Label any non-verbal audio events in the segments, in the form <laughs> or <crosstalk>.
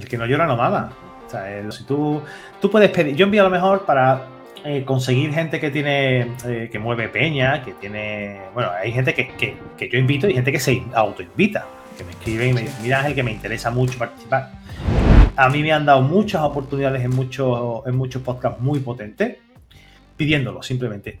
El que no llora no mama. O sea, si tú, tú puedes pedir, yo envío a lo mejor para eh, conseguir gente que tiene, eh, que mueve peña, que tiene, bueno, hay gente que, que, yo invito y gente que se autoinvita, que me escribe y me dice, mira Ángel, que me interesa mucho participar. A mí me han dado muchas oportunidades en muchos, en muchos podcasts muy potentes, pidiéndolo simplemente.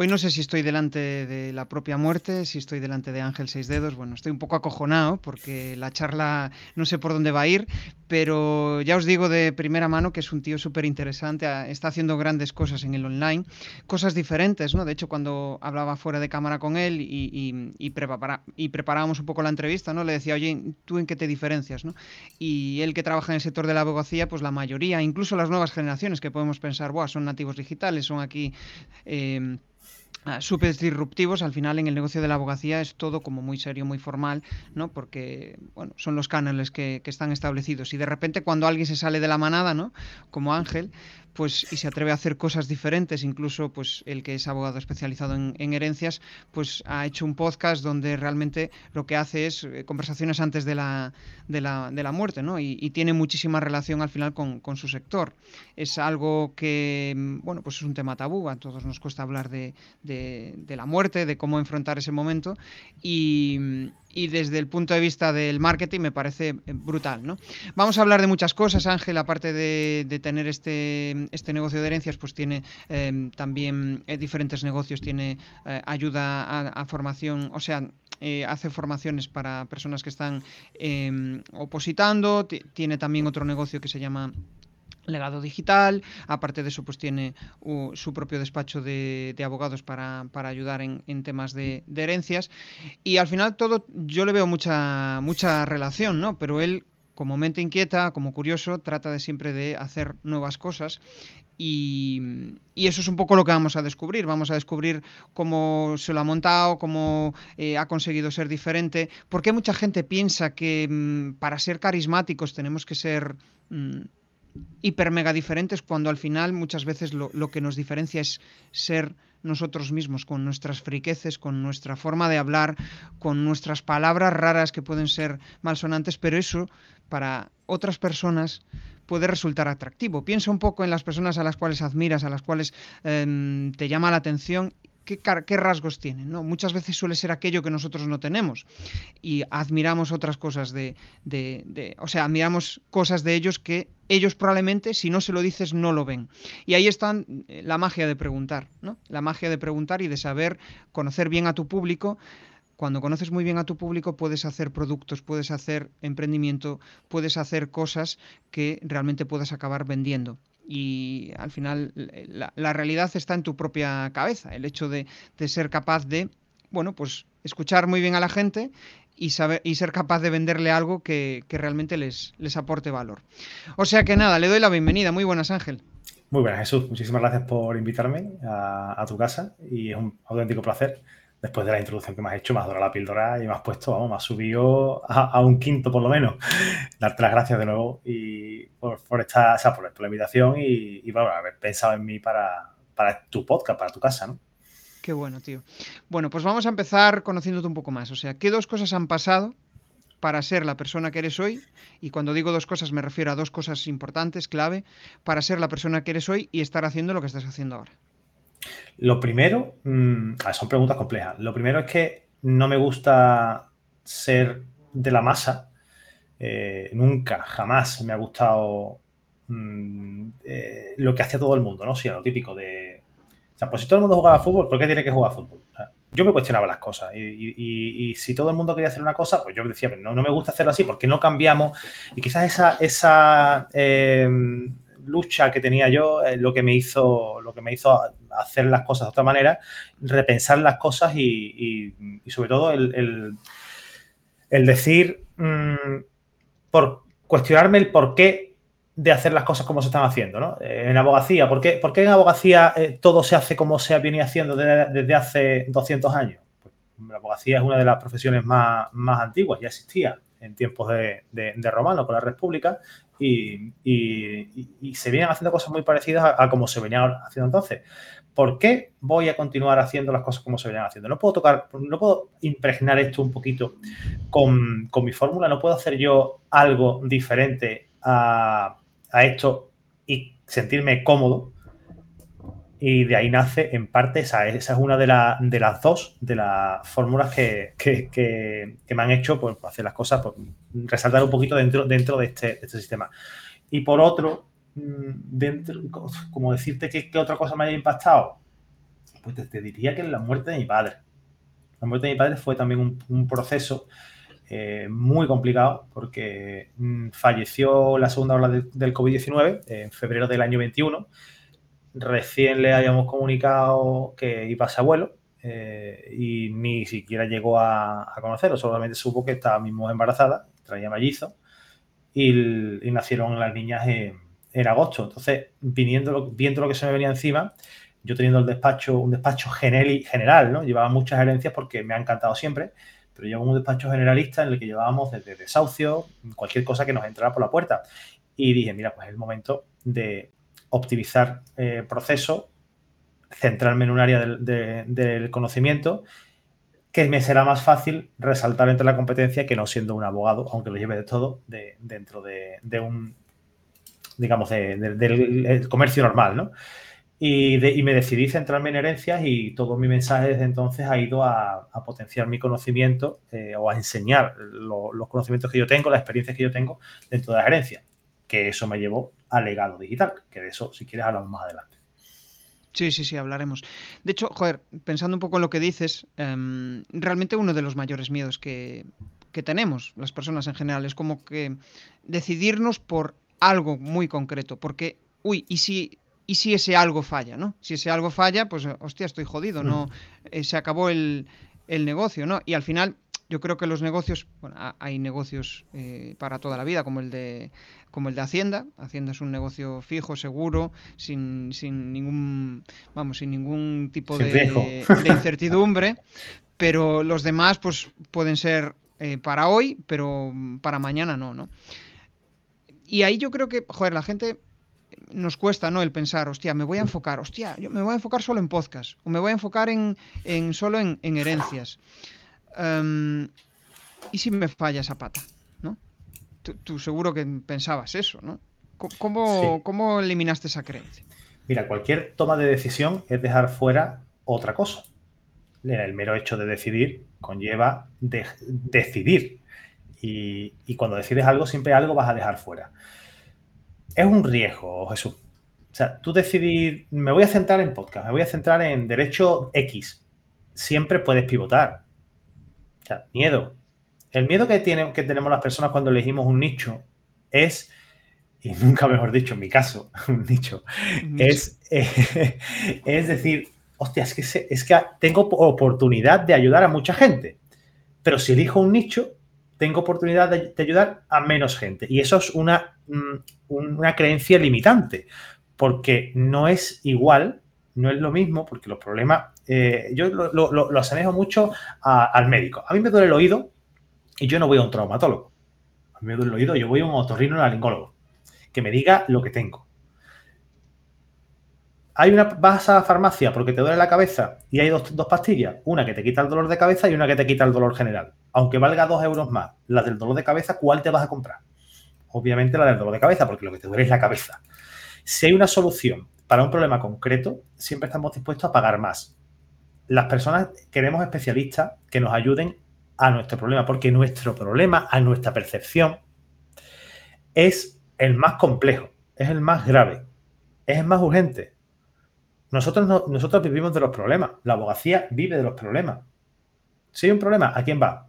Hoy no sé si estoy delante de la propia muerte, si estoy delante de Ángel Seis Dedos. Bueno, estoy un poco acojonado porque la charla no sé por dónde va a ir, pero ya os digo de primera mano que es un tío súper interesante, está haciendo grandes cosas en el online, cosas diferentes, ¿no? De hecho, cuando hablaba fuera de cámara con él y, preparábamos un poco la entrevista, ¿no? Le decía, oye, ¿tú en qué te diferencias, ¿no? Y él que trabaja en el sector de la abogacía, pues la mayoría, incluso las nuevas generaciones que podemos pensar, Buah, son nativos digitales, son aquí... Eh, Ah, súper disruptivos, al final en el negocio de la abogacía es todo como muy serio, muy formal, ¿no? Porque, bueno, son los cánones que, que, están establecidos. Y de repente cuando alguien se sale de la manada, ¿no? Como Ángel, pues y se atreve a hacer cosas diferentes, incluso pues el que es abogado especializado en, herencias, pues ha hecho un podcast donde realmente lo que hace es eh, conversaciones antes de la, de la, de la muerte, ¿no? Y, tiene muchísima relación al final con, con, su sector. Es algo que, mm, bueno, pues es un tema tabú, a todos nos cuesta hablar de, de, de la muerte, de cómo enfrentar ese momento y y desde el punto de vista del marketing me parece eh, brutal. ¿no? Vamos a hablar de muchas cosas, Ángel, aparte de, tener este, este negocio de herencias, pues tiene em, también eh, diferentes negocios, tiene eh, ayuda a, formación, o sea, hace formaciones para personas que están em, opositando, tiene también otro negocio que se llama legado digital, aparte de eso pues tiene su propio despacho de, abogados para, ayudar en, temas de, herencias y al final todo yo le veo mucha, mucha relación, ¿no? Pero él como mente inquieta, como curioso, trata de siempre de hacer nuevas cosas y, eso es un poco lo que vamos a descubrir. Vamos a descubrir cómo se lo ha montado, cómo eh, ha conseguido ser diferente. Porque mucha gente piensa que mm, para ser carismáticos tenemos que ser mm, hiper mega diferentes cuando al final muchas veces lo, que nos diferencia es ser nosotros mismos, con nuestras friqueces, con nuestra forma de hablar, con nuestras palabras raras que pueden ser malsonantes, pero eso para otras personas puede resultar atractivo. Piensa un poco en las personas a las cuales admiras, a las cuales em, te llama la atención qué, rasgos tienen. ¿no? Muchas veces suele ser aquello que nosotros no tenemos y admiramos otras cosas de, de, o sea, admiramos cosas de ellos que ellos probablemente, si no se lo dices, no lo ven. Y ahí está eh, la magia de preguntar, ¿no? La magia de preguntar y de saber conocer bien a tu público. Cuando conoces muy bien a tu público puedes hacer productos, puedes hacer emprendimiento, puedes hacer cosas que realmente puedas acabar vendiendo y al final la, realidad está en tu propia cabeza, el hecho de, ser capaz de, bueno, pues escuchar muy bien a la gente y, saber, y ser capaz de venderle algo que, realmente les, les aporte valor. O sea que nada, le doy la bienvenida. Muy buenas, Ángel. Muy buenas, Jesús. Muchísimas gracias por invitarme a, a tu casa y es un auténtico placer después de la introducción que me has hecho, me has dado la píldora y me has puesto, vamos, me has subido a, un quinto por lo menos. <laughs> Darte las gracias de nuevo y por, esta, o sea, por, la invitación y, y haber pensado en mí para, para tu podcast, para tu casa, ¿no? Qué bueno, tío. Bueno, pues vamos a empezar conociéndote un poco más. O sea, ¿qué dos cosas han pasado para ser la persona que eres hoy? Y cuando digo dos cosas me refiero a dos cosas importantes, clave, para ser la persona que eres hoy y estar haciendo lo que estás haciendo ahora. Lo primero, mm, son preguntas complejas. Lo primero es que no me gusta ser de la masa. Eh, nunca, jamás me ha gustado mm, eh, lo que hace todo el mundo, ¿no? Sí, lo típico de. O sea, pues si todo el mundo jugaba fútbol, ¿por qué tiene que jugar fútbol? yo me cuestionaba las cosas. Y, si todo el mundo quería hacer una cosa, pues yo decía, no, no me gusta hacerlo así, porque no cambiamos? Y quizás esa, esa eh, lucha que tenía yo, lo que me hizo, lo que me hizo hacer las cosas de otra manera, repensar las cosas y, sobre todo el, decir, mm, por cuestionarme el por qué de hacer las cosas como se están haciendo, ¿no? En abogacía, ¿por qué, en abogacía eh, todo se hace como se viene haciendo desde, hace 200 años? Pues, la abogacía es una de las profesiones más, más antiguas, ya existía en tiempos de, de, Romano con la República y, se vienen haciendo cosas muy parecidas a, a como se venían haciendo entonces. ¿Por qué voy a continuar haciendo las cosas como se venían haciendo? No puedo tocar, no puedo impregnar esto un poquito con, con mi fórmula, no puedo hacer yo algo diferente a, a esto y sentirme cómodo. Y de ahí nace, en parte, esa, esa es una de, de, las dos de las fórmulas que, me han hecho pues, hacer las cosas, pues, resaltar un poquito dentro, dentro de, este, este sistema. Y por otro, mm, dentro, como decirte que, otra cosa me haya impactado, pues te, diría que la muerte de mi padre. La muerte de mi padre fue también un, un proceso eh, muy complicado porque mm, falleció la segunda ola del COVID-19 en febrero del año 21. Recién le habíamos comunicado que iba a ser abuelo eh, y ni siquiera llegó a, conocerlo, solamente supo que estaba mismo embarazada, traía mellizo y, nacieron las niñas en, agosto. Entonces, viendo lo que se me venía encima, yo teniendo el despacho, un despacho general, ¿no? Llevaba muchas herencias porque me ha encantado siempre pero llevamos un despacho generalista en el que llevábamos desde desahucio, cualquier cosa que nos entrara por la puerta. Y dije, mira, pues es el momento de optimizar eh, proceso, centrarme en un área del, conocimiento que me será más fácil resaltar entre la competencia que no siendo un abogado, aunque lo lleve de todo, dentro de, un, digamos, del comercio normal, ¿no? Y, me decidí centrarme en herencias y todo mi mensaje desde entonces ha ido a, potenciar mi conocimiento eh, o a enseñar los conocimientos que yo tengo, las experiencias que yo tengo dentro de la herencia. Que eso me llevó al legado digital, que de eso, si quieres, hablamos más adelante. Sí, sí, sí, hablaremos. De hecho, joder, pensando un poco en lo que dices, em, realmente uno de los mayores miedos que, que tenemos las personas en general es como que decidirnos por algo muy concreto, porque, uy, ¿y si y si ese algo falla, ¿no? Si ese algo falla, pues hostia, estoy jodido, ¿no? Mm. Eh, se acabó el, negocio, ¿no? Y al final, yo creo que los negocios, bueno, hay negocios eh, para toda la vida, como el de como el de Hacienda. Hacienda es un negocio fijo, seguro, sin, sin ningún, vamos, sin ningún tipo de, incertidumbre. pero los demás, pues, pueden ser eh, para hoy, pero para mañana no, ¿no? Y ahí yo creo que, joder, la gente nos cuesta, ¿no? El pensar, hostia, me voy a enfocar, hostia, yo me voy a enfocar solo en podcast, o me voy a enfocar en, solo en, herencias. Em, ¿Y si me falla esa pata? ¿no? Tú, seguro que pensabas eso, ¿no? ¿Cómo, ¿Cómo, eliminaste esa creencia? Mira, cualquier toma de decisión es dejar fuera otra cosa. El mero hecho de decidir conlleva decidir. Y, y, cuando decides algo, siempre algo vas a dejar fuera es un riesgo, Jesús. O sea, tú decidir, me voy a centrar en podcast, me voy a centrar en derecho X. Siempre puedes pivotar. Sea, miedo. El miedo que, tenemos las personas cuando elegimos un nicho es, y <laughs> nunca mejor dicho, en mi caso, <laughs> un nicho, Es, <laughs> es decir, hostia, es que, es que tengo oportunidad de ayudar a mucha gente. Pero si elijo un nicho, tengo oportunidad de, ayudar a menos gente. Y eso es una, mm, una creencia limitante, porque no es igual, no es lo mismo, porque los problemas, eh, yo lo, lo, asemejo mucho al médico. A mí me duele el oído y yo no voy a un traumatólogo. A mí me duele el oído, yo voy a un otorrinolaringólogo que me diga lo que tengo. Hay una, vas a la farmacia porque te duele la cabeza y hay dos, dos pastillas, una que te quita el dolor de cabeza y una que te quita el dolor general aunque valga dos euros más, la del dolor de cabeza, ¿cuál te vas a comprar? Obviamente la del dolor de cabeza, porque lo que te duele es la cabeza. Si hay una solución para un problema concreto, siempre estamos dispuestos a pagar más. Las personas queremos especialistas que nos ayuden a nuestro problema, porque nuestro problema, a nuestra percepción, es el más complejo, es el más grave, es el más urgente. Nosotros, nosotros vivimos de los problemas, la abogacía vive de los problemas. Si hay un problema, ¿a quién va?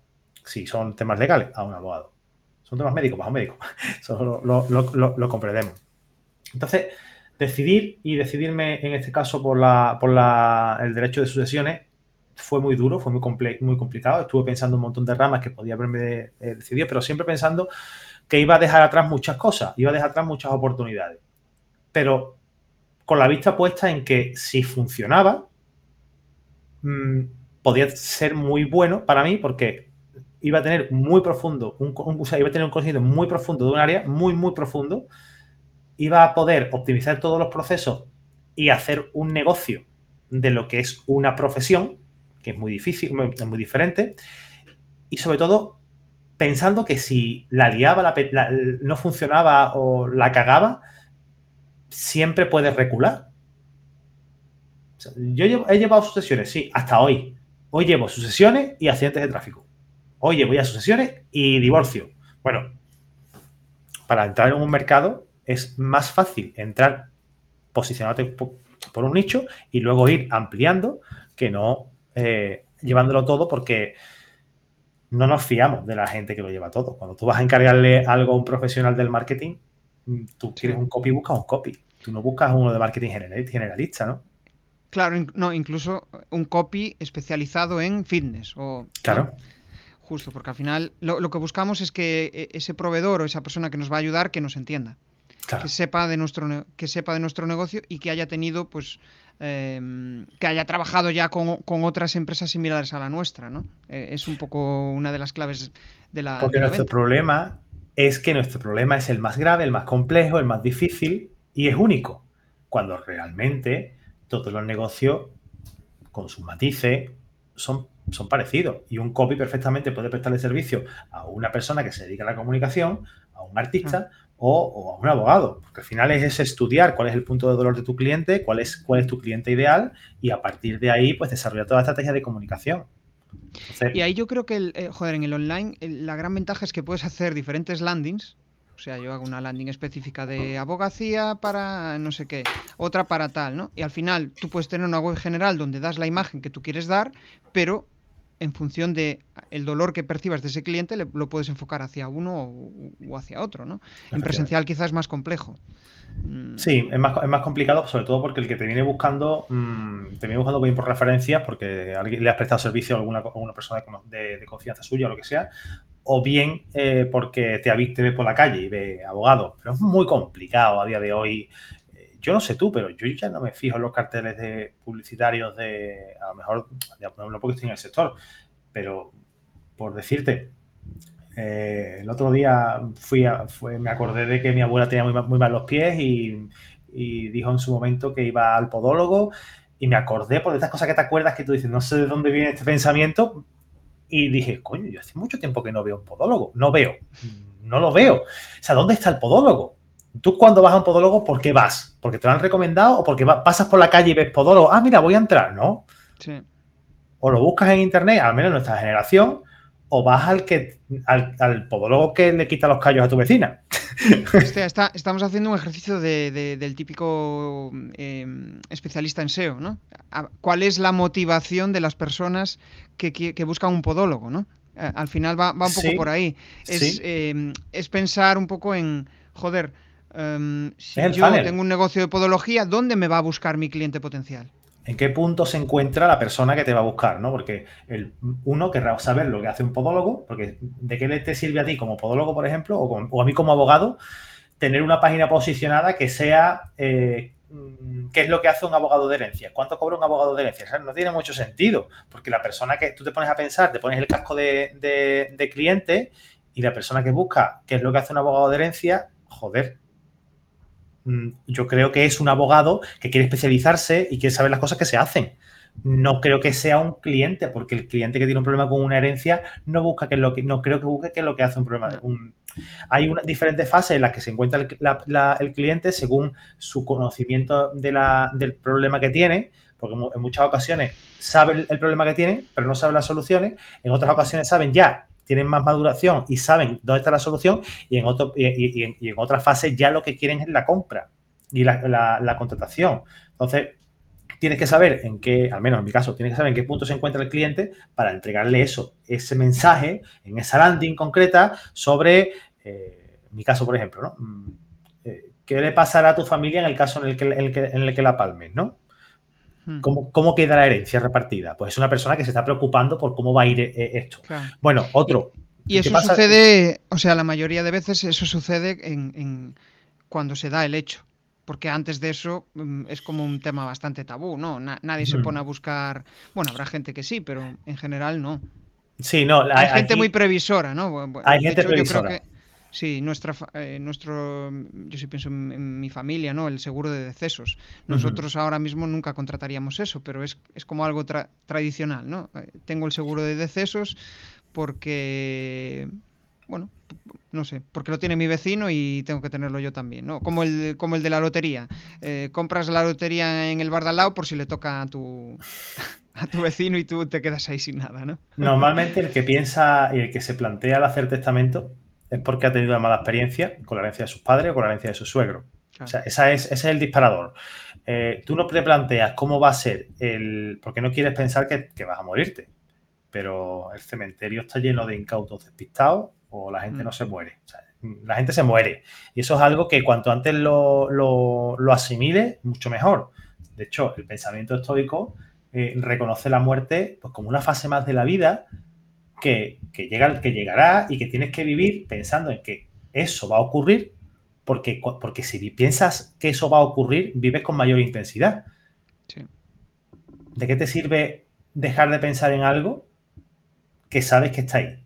si son temas legales, a un abogado. Son temas médicos, a un médico. <laughs> Eso lo, comprendemos. Entonces, decidir y decidirme en este caso por, la, por el derecho de sucesiones fue muy duro, fue muy, muy complicado. Estuve pensando un montón de ramas que podía haberme eh, decidido, pero siempre pensando que iba a dejar atrás muchas cosas, iba a dejar atrás muchas oportunidades. Pero con la vista puesta en que si funcionaba, mm, podía ser muy bueno para mí porque iba a tener muy profundo, un, iba a tener un conocimiento muy profundo de un área, muy, muy profundo, iba a poder optimizar todos los procesos y hacer un negocio de lo que es una profesión, que es muy difícil, es muy diferente, y sobre todo pensando que si la liaba, no funcionaba o la cagaba, siempre puedes recular. yo he llevado sucesiones, sí, hasta hoy. Hoy llevo sucesiones y accidentes de tráfico. Hoy voy a sucesiones y divorcio. Bueno, para entrar en un mercado es más fácil entrar posicionándote por un nicho y luego ir ampliando que no eh, llevándolo todo porque no nos fiamos de la gente que lo lleva todo. Cuando tú vas a encargarle algo a un profesional del marketing, mm, tú quieres un copy, buscas un copy. Tú no buscas uno de marketing generalista, ¿no? Claro, no, incluso un copy especializado en fitness. O, claro. Justo, porque al final lo, que buscamos es que e, ese proveedor o esa persona que nos va a ayudar que nos entienda. Que, sepa de nuestro, que sepa de nuestro negocio y que haya tenido, pues, em, que haya trabajado ya con, otras empresas similares a la nuestra, ¿no? Eh, es un poco una de las claves de la. Porque nuestro problema es que nuestro problema es el más grave, el más complejo, el más difícil y es único. Cuando realmente todos los negocios, con sus matices, son, son parecidos. Y un copy perfectamente puede prestarle servicio a una persona que se dedica a la comunicación, a un artista o, a un abogado. Porque al final es estudiar cuál es el punto de dolor de tu cliente, cuál es, cuál es tu cliente ideal y a partir de ahí, pues desarrollar toda la estrategia de comunicación. y ahí yo creo que, el, eh, joder, en el online, la gran ventaja es que puedes hacer diferentes landings o sea, yo hago una landing específica de abogacía para no sé qué, otra para tal, ¿no? Y al final tú puedes tener una web general donde das la imagen que tú quieres dar, pero en función de el dolor que percibas de ese cliente, lo puedes enfocar hacia uno o, hacia otro, ¿no? En presencial quizás es más complejo. Mm. Sí, es más, es más, complicado, sobre todo porque el que te viene buscando, mmm, te viene buscando bien por referencias, porque alguien le has prestado servicio a alguna, alguna persona de, de, confianza suya o lo que sea, o bien eh, porque te, te ve por la calle y ve abogado. Pero es muy complicado a día de hoy. Yo no sé tú, pero yo ya no me fijo en los carteles de publicitarios de, a lo mejor, no porque estoy en el sector, pero por decirte, eh, el otro día fui, me acordé de que mi abuela tenía muy, mal los pies y, dijo en su momento que iba al podólogo y me acordé por estas cosas que te acuerdas que tú dices, no sé de dónde viene este pensamiento, y dije, coño, yo hace mucho tiempo que no veo un podólogo. No veo, no lo veo. O sea, ¿dónde está el podólogo? Tú cuando vas a un podólogo, ¿por qué vas? ¿Porque te lo han recomendado o porque pasas por la calle y ves podólogo? Ah, mira, voy a entrar, ¿no? Sí. O lo buscas en internet, al menos en nuestra generación, o vas al que al, podólogo que le quita los callos a tu vecina. <laughs> <laughs> está, estamos haciendo un ejercicio del típico em, especialista en SEO, ¿no? ¿Cuál es la motivación de las personas que, buscan un podólogo, ¿no? Al final va, un poco por ahí. Em, es, pensar un poco en, joder, em, si yo tengo un negocio de podología, ¿dónde me va a buscar mi cliente potencial? en qué punto se encuentra la persona que te va a buscar, ¿no? Porque el, uno querrá saber lo que hace un podólogo, porque ¿de qué te sirve a ti como podólogo, por ejemplo, o, a mí como abogado, tener una página posicionada que sea eh, qué es lo que hace un abogado de herencia, cuánto cobra un abogado de herencia. no tiene mucho sentido, porque la persona que tú te pones a pensar, te pones el casco de, de cliente y la persona que busca qué es lo que hace un abogado de herencia, joder, Mm, yo creo que es un abogado que quiere especializarse y quiere saber las cosas que se hacen. No creo que sea un cliente, porque el cliente que tiene un problema con una herencia no busca que lo que no creo que busque qué es lo que hace un problema. hay una, diferentes fases en las que se encuentra el, cliente según su conocimiento del problema que tiene, porque en muchas ocasiones sabe el problema que tiene, pero no sabe las soluciones. En otras ocasiones saben ya tienen más maduración y saben dónde está la solución y en, otro, y, en, otra fase ya lo que quieren es la compra y la, contratación. Entonces, tienes que saber en qué, al menos en mi caso, tienes que saber en qué punto se encuentra el cliente para entregarle eso, ese mensaje en esa landing concreta sobre, eh, mi caso, por ejemplo, ¿no? Mm, eh, ¿Qué le pasará a tu familia en el caso en el que, en el que, la palmes, ¿no? Hmm. ¿Cómo, queda la herencia repartida? Pues es una persona que se está preocupando por cómo va a ir eh, esto. Bueno, otro. Y, eso sucede, o sea, la mayoría de veces eso sucede en, cuando se da el hecho. Porque antes de eso mm, es como un tema bastante tabú, ¿no? nadie se hmm. pone a buscar. Bueno, habrá gente que sí, pero en general no. Sí, no. hay, gente muy previsora, ¿no? hay gente previsora. Yo creo que, Sí, nuestra, eh, nuestro, yo sí pienso en, mi familia, ¿no? El seguro de decesos. Nosotros ahora mismo nunca contrataríamos eso, pero es, es como algo tradicional, ¿no? Eh, tengo el seguro de decesos porque, bueno, no sé, porque lo tiene mi vecino y tengo que tenerlo yo también, ¿no? Como el, como el de la lotería. Eh, compras la lotería en el bar de al lado por si le toca a tu, <laughs> a tu vecino y tú te quedas ahí sin nada, ¿no? Normalmente el que piensa y el que se plantea el hacer testamento es porque ha tenido una mala experiencia con la herencia de sus padres o con la herencia de su suegro. O sea, esa es, ese es el disparador. Eh, tú no te planteas cómo va a ser el. porque no quieres pensar que, vas a morirte. Pero el cementerio está lleno de incautos despistados o la gente mm. no se muere. la gente se muere. Y eso es algo que cuanto antes lo, lo, asimile, mucho mejor. De hecho, el pensamiento estoico eh, reconoce la muerte pues, como una fase más de la vida que, llega, que llegará y que tienes que vivir pensando en que eso va a ocurrir, porque, porque si piensas que eso va a ocurrir, vives con mayor intensidad. ¿De qué te sirve dejar de pensar en algo que sabes que está ahí?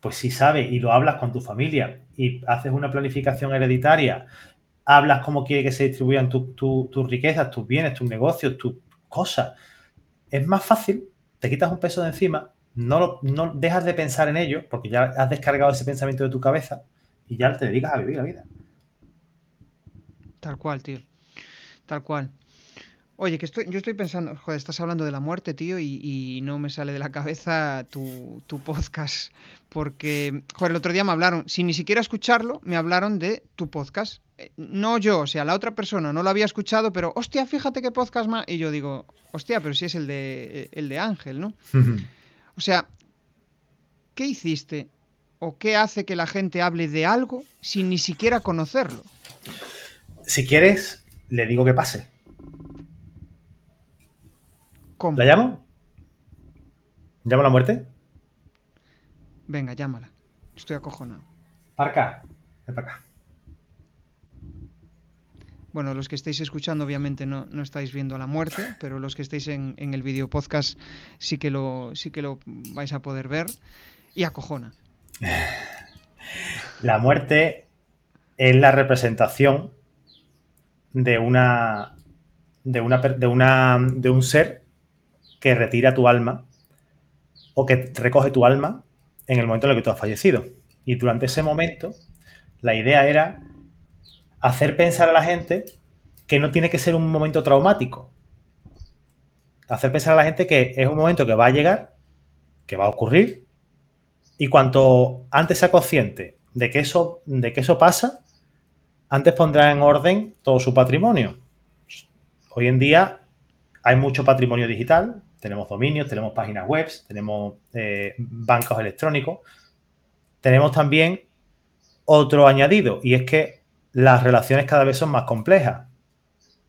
Pues si sabes y lo hablas con tu familia y haces una planificación hereditaria, hablas cómo quiere que se distribuyan tus riquezas, tus bienes, tus negocios, tus cosas, es más fácil, te quitas un peso de encima no, no dejas de pensar en ello porque ya has descargado ese pensamiento de tu cabeza y ya te dedicas a vivir la vida. Tal cual, tío. Tal cual. Oye, que estoy, yo estoy pensando, joder, estás hablando de la muerte, tío, y, no me sale de la cabeza tu, tu, podcast. Porque, joder, el otro día me hablaron, sin ni siquiera escucharlo, me hablaron de tu podcast. Eh, no yo, o sea, la otra persona no lo había escuchado, pero, hostia, fíjate qué podcast más. Y yo digo, hostia, pero si es el de, el de Ángel, ¿no? <laughs> O sea, ¿qué hiciste o qué hace que la gente hable de algo sin ni siquiera conocerlo? Si quieres, le digo que pase. ¿Cómo? ¿La llamo? ¿Llamo a la muerte? Venga, llámala. Estoy acojonado. Para acá. Ven para acá. Bueno, los que estáis escuchando obviamente no, estáis viendo la muerte, pero los que estáis en, el video podcast sí que, lo, sí que lo vais a poder ver. Y acojona. <laughs> La muerte es la representación de una, de una, de una de un ser que retira tu alma o que recoge tu alma en el momento en el que tú has fallecido. Y durante ese momento, la idea era hacer pensar a la gente que no tiene que ser un momento traumático. Hacer pensar a la gente que es un momento que va a llegar, que va a ocurrir, y cuanto antes sea consciente de que eso, de que eso pasa, antes pondrá en orden todo su patrimonio. Hoy en día hay mucho patrimonio digital, tenemos dominios, tenemos páginas web, tenemos eh, bancos electrónicos, tenemos también otro añadido, y es que las relaciones cada vez son más complejas.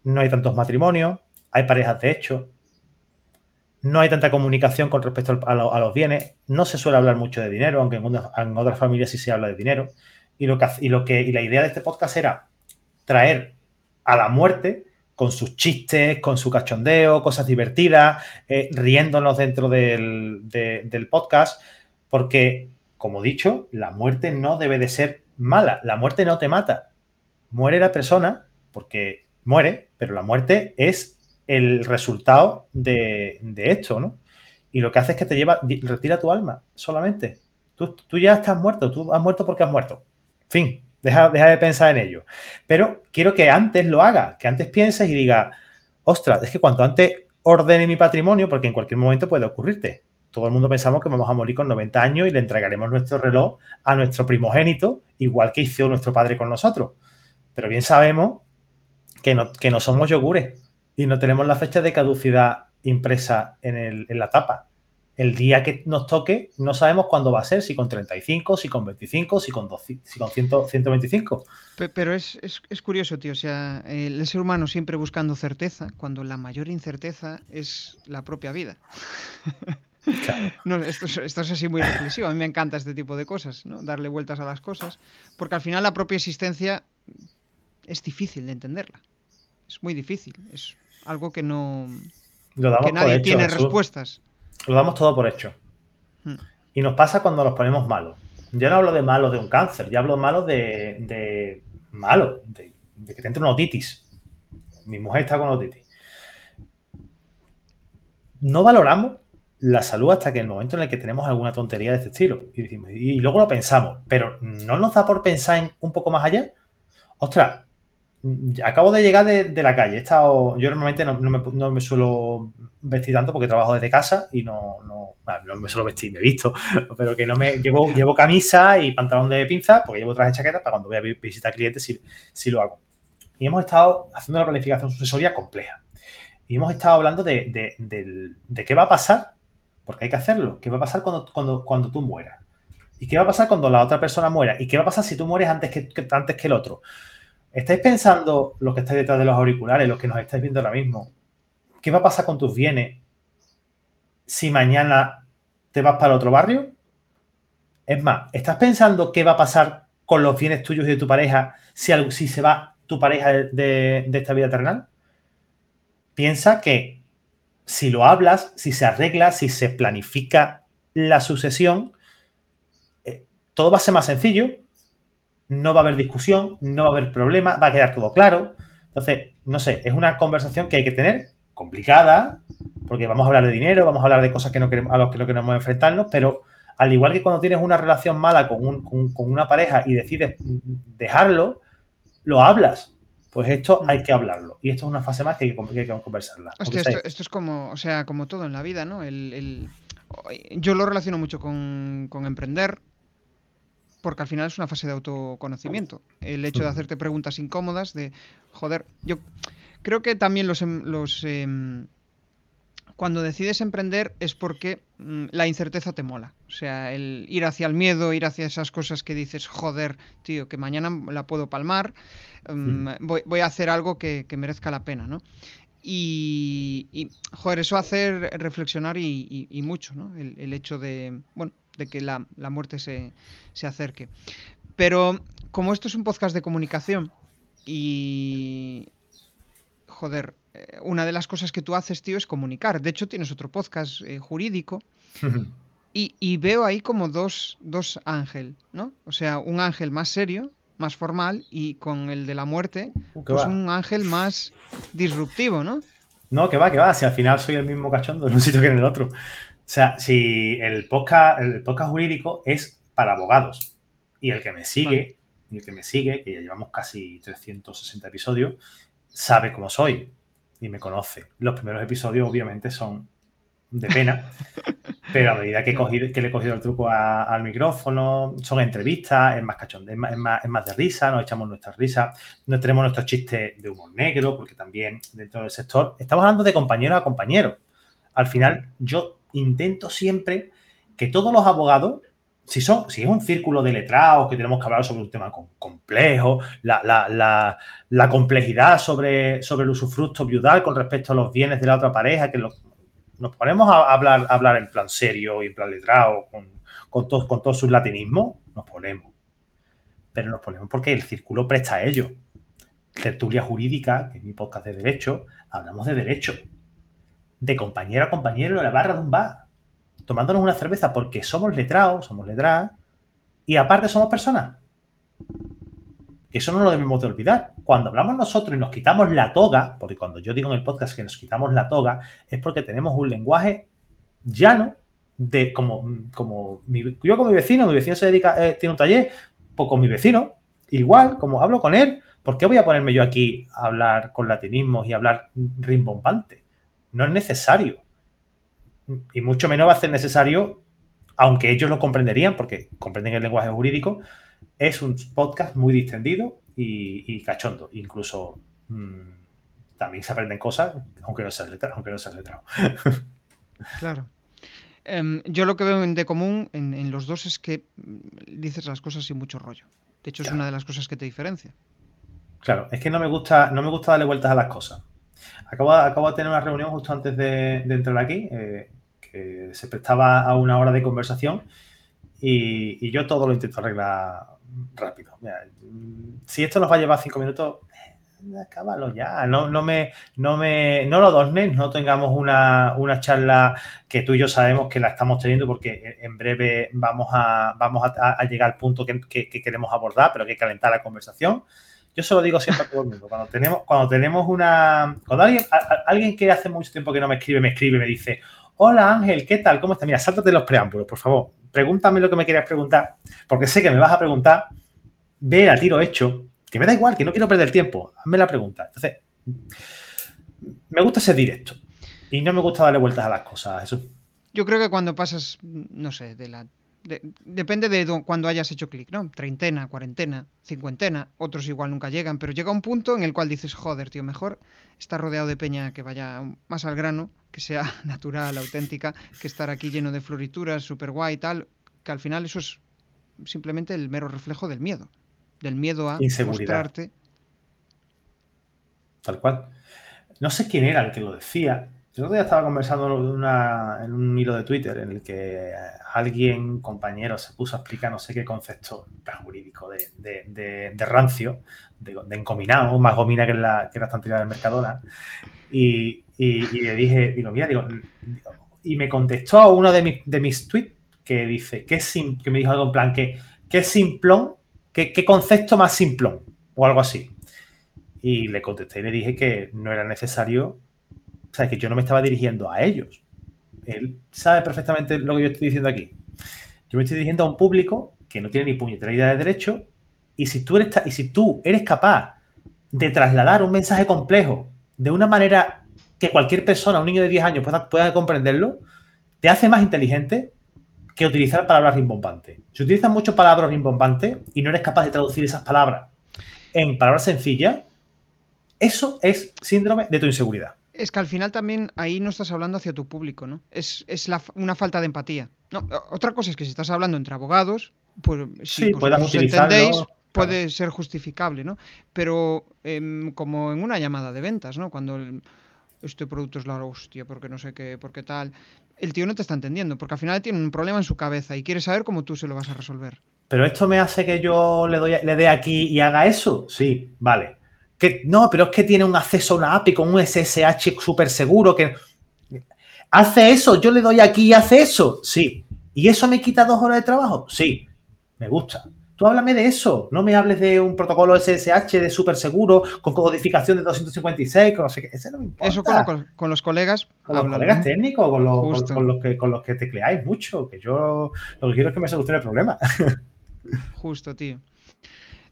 No hay tantos matrimonios, hay parejas de hecho, no hay tanta comunicación con respecto a, los bienes, no se suele hablar mucho de dinero, aunque en, otras familias sí se habla de dinero. Y, lo que, y, la idea de este podcast era traer a la muerte con sus chistes, con su cachondeo, cosas divertidas, eh, riéndonos dentro del, del podcast, porque, como dicho, la muerte no debe de ser mala, la muerte no te mata, muere la persona porque muere, pero la muerte es el resultado de, esto, ¿no? Y lo que hace es que te lleva, retira tu alma solamente. Tú, ya estás muerto, tú has muerto porque has muerto. Fin, deja, de pensar en ello. Pero quiero que antes lo haga, que antes pienses y diga, ostras, es que cuanto antes ordene mi patrimonio, porque en cualquier momento puede ocurrirte. Todo el mundo pensamos que vamos a morir con 90 años y le entregaremos nuestro reloj a nuestro primogénito, igual que hizo nuestro padre con nosotros. Pero bien sabemos que no, que no somos yogures y no tenemos la fecha de caducidad impresa en, el, en la tapa. el día que nos toque no sabemos cuándo va a ser, si con 35, si con 25, si con, si con 125. Pero es, curioso, tío. O sea, el ser humano siempre buscando certeza, cuando la mayor incerteza es la propia vida. <laughs> esto, es, así muy reflexivo. A mí me encanta este tipo de cosas, ¿no? Darle vueltas a las cosas. Porque al final la propia existencia es difícil de entenderla. Es muy difícil. Es algo que no. que nadie tiene respuestas. Lo damos todo por hecho. Hmm. Y nos pasa cuando nos ponemos malos. Yo no hablo de malo de un cáncer, yo hablo de malo de, malo, de, que te entre una otitis. Mi mujer está con otitis. No valoramos la salud hasta que el momento en el que tenemos alguna tontería de este estilo. Y, y luego lo pensamos, pero ¿no nos da por pensar en un poco más allá? Ostras, acabo de llegar de, la calle. He estado, yo normalmente no, me, suelo vestir tanto porque trabajo desde casa y no, no, me suelo vestir, me he visto, <laughs> pero que no me llevo, llevo camisa y pantalón de pinza porque llevo traje de chaqueta para cuando voy a visitar clientes si, si lo hago. Y hemos estado haciendo una planificación sucesoria compleja. Y hemos estado hablando de, qué va a pasar, porque hay que hacerlo, qué va a pasar cuando, cuando, cuando tú mueras. ¿Y qué va a pasar cuando la otra persona muera? ¿Y qué va a pasar si tú mueres antes que, antes que el otro? ¿Estáis pensando, los que estáis detrás de los auriculares, los que nos estáis viendo ahora mismo, qué va a pasar con tus bienes si mañana te vas para otro barrio? Es más, ¿estás pensando qué va a pasar con los bienes tuyos y de tu pareja si, si se va tu pareja de, esta vida terrenal? Piensa que si lo hablas, si se arregla, si se planifica la sucesión, eh, todo va a ser más sencillo no va a haber discusión, no va a haber problema, va a quedar todo claro. Entonces, no sé, es una conversación que hay que tener complicada, porque vamos a hablar de dinero, vamos a hablar de cosas que no queremos, a los que no queremos enfrentarnos, pero al igual que cuando tienes una relación mala con, una pareja y decides dejarlo, lo hablas. Pues esto hay que hablarlo. Y esto es una fase más que hay que, conversarla. esto, es como, o sea, como todo en la vida, ¿no? yo lo relaciono mucho con, con emprender, porque al final es una fase de autoconocimiento. El hecho de hacerte preguntas incómodas, de, joder, yo creo que también los... Em, los em, cuando decides emprender es porque mm, la incerteza te mola. O sea, el ir hacia el miedo, ir hacia esas cosas que dices, joder, tío, que mañana la puedo palmar, em, voy, a hacer algo que, merezca la pena, ¿no? Y, joder, eso hace reflexionar y, mucho, ¿no? el, hecho de, bueno, de que la, muerte se, acerque. Pero como esto es un podcast de comunicación y... Joder, eh, una de las cosas que tú haces, tío, es comunicar. De hecho, tienes otro podcast eh, jurídico. <laughs> y, veo ahí como dos, dos ángel, ¿no? O sea, un ángel más serio, más formal, y con el de la muerte, uh, pues un ángel más disruptivo, ¿no? No, que va, que va. Si al final soy el mismo cachondo en un sitio que en el otro. O sea, si el podcast, el podcast jurídico es para abogados y el que me sigue, y el que me sigue, que ya llevamos casi 360 episodios, sabe cómo soy y me conoce. Los primeros episodios obviamente son de pena, <laughs> pero a medida que, que le he cogido el truco al micrófono, son entrevistas, es más cachón, es más, es, más, de risa, nos echamos nuestras risas, no tenemos nuestros chistes de humor negro, porque también dentro del sector estamos hablando de compañero a compañero. Al final, yo intento siempre que todos los abogados, si, son, si es un círculo de letrados que tenemos que hablar sobre un tema complejo, la, complejidad sobre, el usufructo viudal con respecto a los bienes de la otra pareja, que nos ponemos a hablar, en plan serio y en plan letrado, con, con, todo, con todo su latinismo, nos ponemos. Pero nos ponemos porque el círculo presta a ello. Tertulia Jurídica, que es mi podcast de derecho, hablamos de derecho de compañero a compañero en la barra de un bar, tomándonos una cerveza porque somos letrados, somos letradas, y aparte somos personas. Eso no lo debemos de olvidar. Cuando hablamos nosotros y nos quitamos la toga, porque cuando yo digo en el podcast que nos quitamos la toga, es porque tenemos un lenguaje llano de como, como yo con mi vecino, mi vecino se dedica, eh, tiene un taller, pues con mi vecino, igual, como hablo con él, ¿por qué voy a ponerme yo aquí a hablar con latinismos y hablar rimbombante? No es necesario. Y mucho menos va a ser necesario, aunque ellos lo comprenderían, porque comprenden el lenguaje jurídico, es un podcast muy distendido y, cachondo. Incluso mm, también se aprenden cosas, aunque no seas letrado. Aunque no seas letrado. <laughs> claro. Em, yo lo que veo de común en, los dos es que mm, dices las cosas sin mucho rollo. De hecho, es una de las cosas que te diferencia. Claro, es que no me gusta, no me gusta darle vueltas a las cosas. Acabo, acabo de tener una reunión justo antes de, entrar aquí, eh, que se prestaba a una hora de conversación y, yo todo lo intento arreglar rápido. si esto nos va a llevar cinco minutos, eh, acábalo ya. No, no, me, no, me, no lo dormes, no tengamos una, charla que tú y yo sabemos que la estamos teniendo porque en breve vamos a, vamos a, llegar al punto que, que, queremos abordar, pero hay que calentar la conversación. Yo se lo digo siempre a todo el mundo. Cuando tenemos, cuando tenemos una. Cuando alguien, alguien que hace mucho tiempo que no me escribe, me escribe me dice: Hola Ángel, ¿qué tal? ¿Cómo estás? Mira, sáltate los preámbulos, por favor. Pregúntame lo que me quieras preguntar, porque sé que me vas a preguntar. Ve a tiro hecho, que me da igual, que no quiero perder tiempo. Hazme la pregunta. Entonces, me gusta ser directo y no me gusta darle vueltas a las cosas, Eso. Yo creo que cuando pasas, no sé, de la depende de cuando hayas hecho clic, ¿no? Treintena, cuarentena, cincuentena, otros igual nunca llegan, pero llega un punto en el cual dices, joder, tío, mejor estar rodeado de peña que vaya más al grano, que sea <laughs> natural, auténtica, que estar aquí lleno de florituras, súper guay y tal, que al final eso es simplemente el mero reflejo del miedo, del miedo a mostrarte. Tal cual. No sé quién era el que lo decía, el otro día estaba conversando en un hilo de Twitter en el que alguien, compañero, se puso a explicar no sé qué concepto jurídico de, rancio, de, encominado, más gomina que la, que la estantería del Mercadona. Y, le dije, digo, mira, digo, y me contestó a uno de mis, de mis tweets que dice, que, que me dijo algo en plan, que, es simplón, qué concepto más simplón, o algo así. Y le contesté y le dije que no era necesario o sea, que yo no me estaba dirigiendo a ellos. Él sabe perfectamente lo que yo estoy diciendo aquí. Yo me estoy dirigiendo a un público que no tiene ni puñetera idea de derecho y si tú eres, y si tú eres capaz de trasladar un mensaje complejo de una manera que cualquier persona, un niño de 10 años pueda, pueda comprenderlo, te hace más inteligente que utilizar palabras rimbombantes. Si utilizas muchas palabras rimbombantes y no eres capaz de traducir esas palabras en palabras sencillas, eso es síndrome de tu inseguridad. Es que al final también ahí no estás hablando hacia tu público, ¿no? Es, una falta de empatía. No, otra cosa es que si estás hablando entre abogados, pues si sí, entendéis, puede ser justificable, ¿no? Pero em, como en una llamada de ventas, ¿no? Cuando este producto es la hostia, porque no sé qué, porque tal, el tío no te está entendiendo, porque al final tiene un problema en su cabeza y quiere saber cómo tú se lo vas a resolver. Pero esto me hace que yo le, doy, le dé aquí y haga eso. Sí, vale no, pero es que tiene un acceso a una API con un SSH súper seguro que hace eso, yo le doy aquí y hace eso, sí. ¿Y eso me quita dos horas de trabajo? Sí, me gusta. Tú háblame de eso, no me hables de un protocolo SSH de súper seguro, con codificación de 256, con no sé qué. Eso no me importa. Eso con, los colegas. Con los colegas técnicos, con los, con, los que, con los que tecleáis mucho, que yo lo que quiero es que me solucione el problema. <laughs> Justo, tío.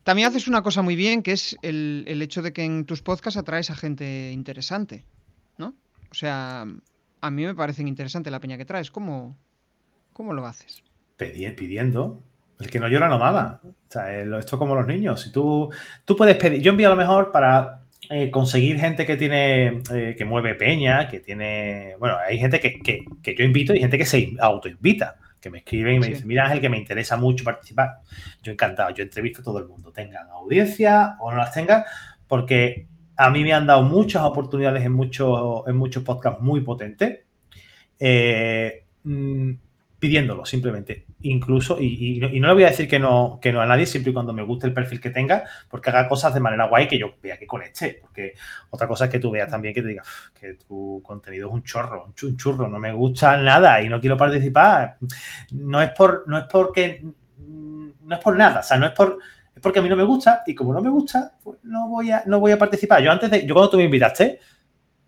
También haces una cosa muy bien, que es el, hecho de que en tus podcasts atraes a gente interesante, ¿no? O sea, a mí me parecen interesante la peña que traes. ¿Cómo, cómo lo haces? Pidiendo. El que no llora no mama. O sea, esto es como los niños. Si tú, tú puedes pedir, yo envío a lo mejor para eh, conseguir gente que tiene, eh, que mueve peña, que tiene, bueno, hay gente que, que, yo invito y gente que se autoinvita que me escriben y me dicen, mira Ángel, que me interesa mucho participar. Yo encantado, yo entrevisto a todo el mundo, tengan audiencia o no las tengan, porque a mí me han dado muchas oportunidades en muchos, en muchos podcasts muy potentes. Eh, mm, pidiéndolo simplemente. Incluso, y, no, le voy a decir que no, que no a nadie, siempre y cuando me guste el perfil que tenga, porque haga cosas de manera guay que yo vea que conecte. Porque otra cosa es que tú veas también que te digas que tu contenido es un chorro, un churro, no me gusta nada y no quiero participar. No es por, no es porque, no es por nada, o sea, no es por, es porque a mí no me gusta y como no me gusta, pues no voy a, no voy a participar. Yo antes de, yo cuando tú me invitaste,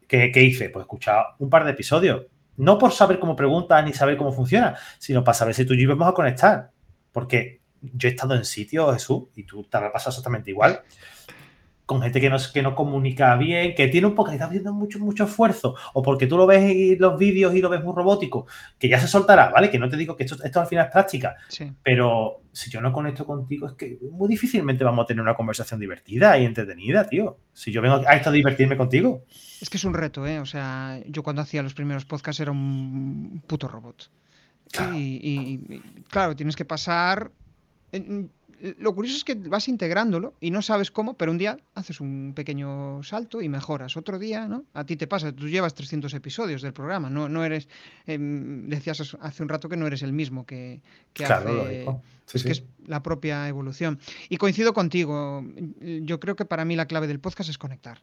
¿qué, qué hice? Pues escuchar un par de episodios no por saber cómo preguntas ni saber cómo funciona, sino para saber si tú y yo vamos a conectar. Porque yo he estado en sitios, Jesús, y tú te habrá pasado exactamente igual, con gente que no, que no comunica bien, que tiene un poco, que está haciendo mucho, mucho esfuerzo, o porque tú lo ves en los vídeos y lo ves muy robótico, que ya se soltará, ¿vale? Que no te digo que esto, esto al final es práctica, pero si yo no conecto contigo, es que muy difícilmente vamos a tener una conversación divertida y entretenida, tío. Si yo vengo a esto a divertirme contigo. Es que es un reto, ¿eh? O sea, yo cuando hacía los primeros podcasts era un puto robot. Y, claro, tienes que pasar... Lo curioso es que vas integrándolo y no sabes cómo, pero un día haces un pequeño salto y mejoras. Otro día, ¿no? A ti te pasa, tú llevas 300 episodios del programa, no, no eres, em, decías hace un rato que no eres el mismo que, que hace, que es la propia evolución. Y coincido contigo, yo creo que para mí la clave del podcast es conectar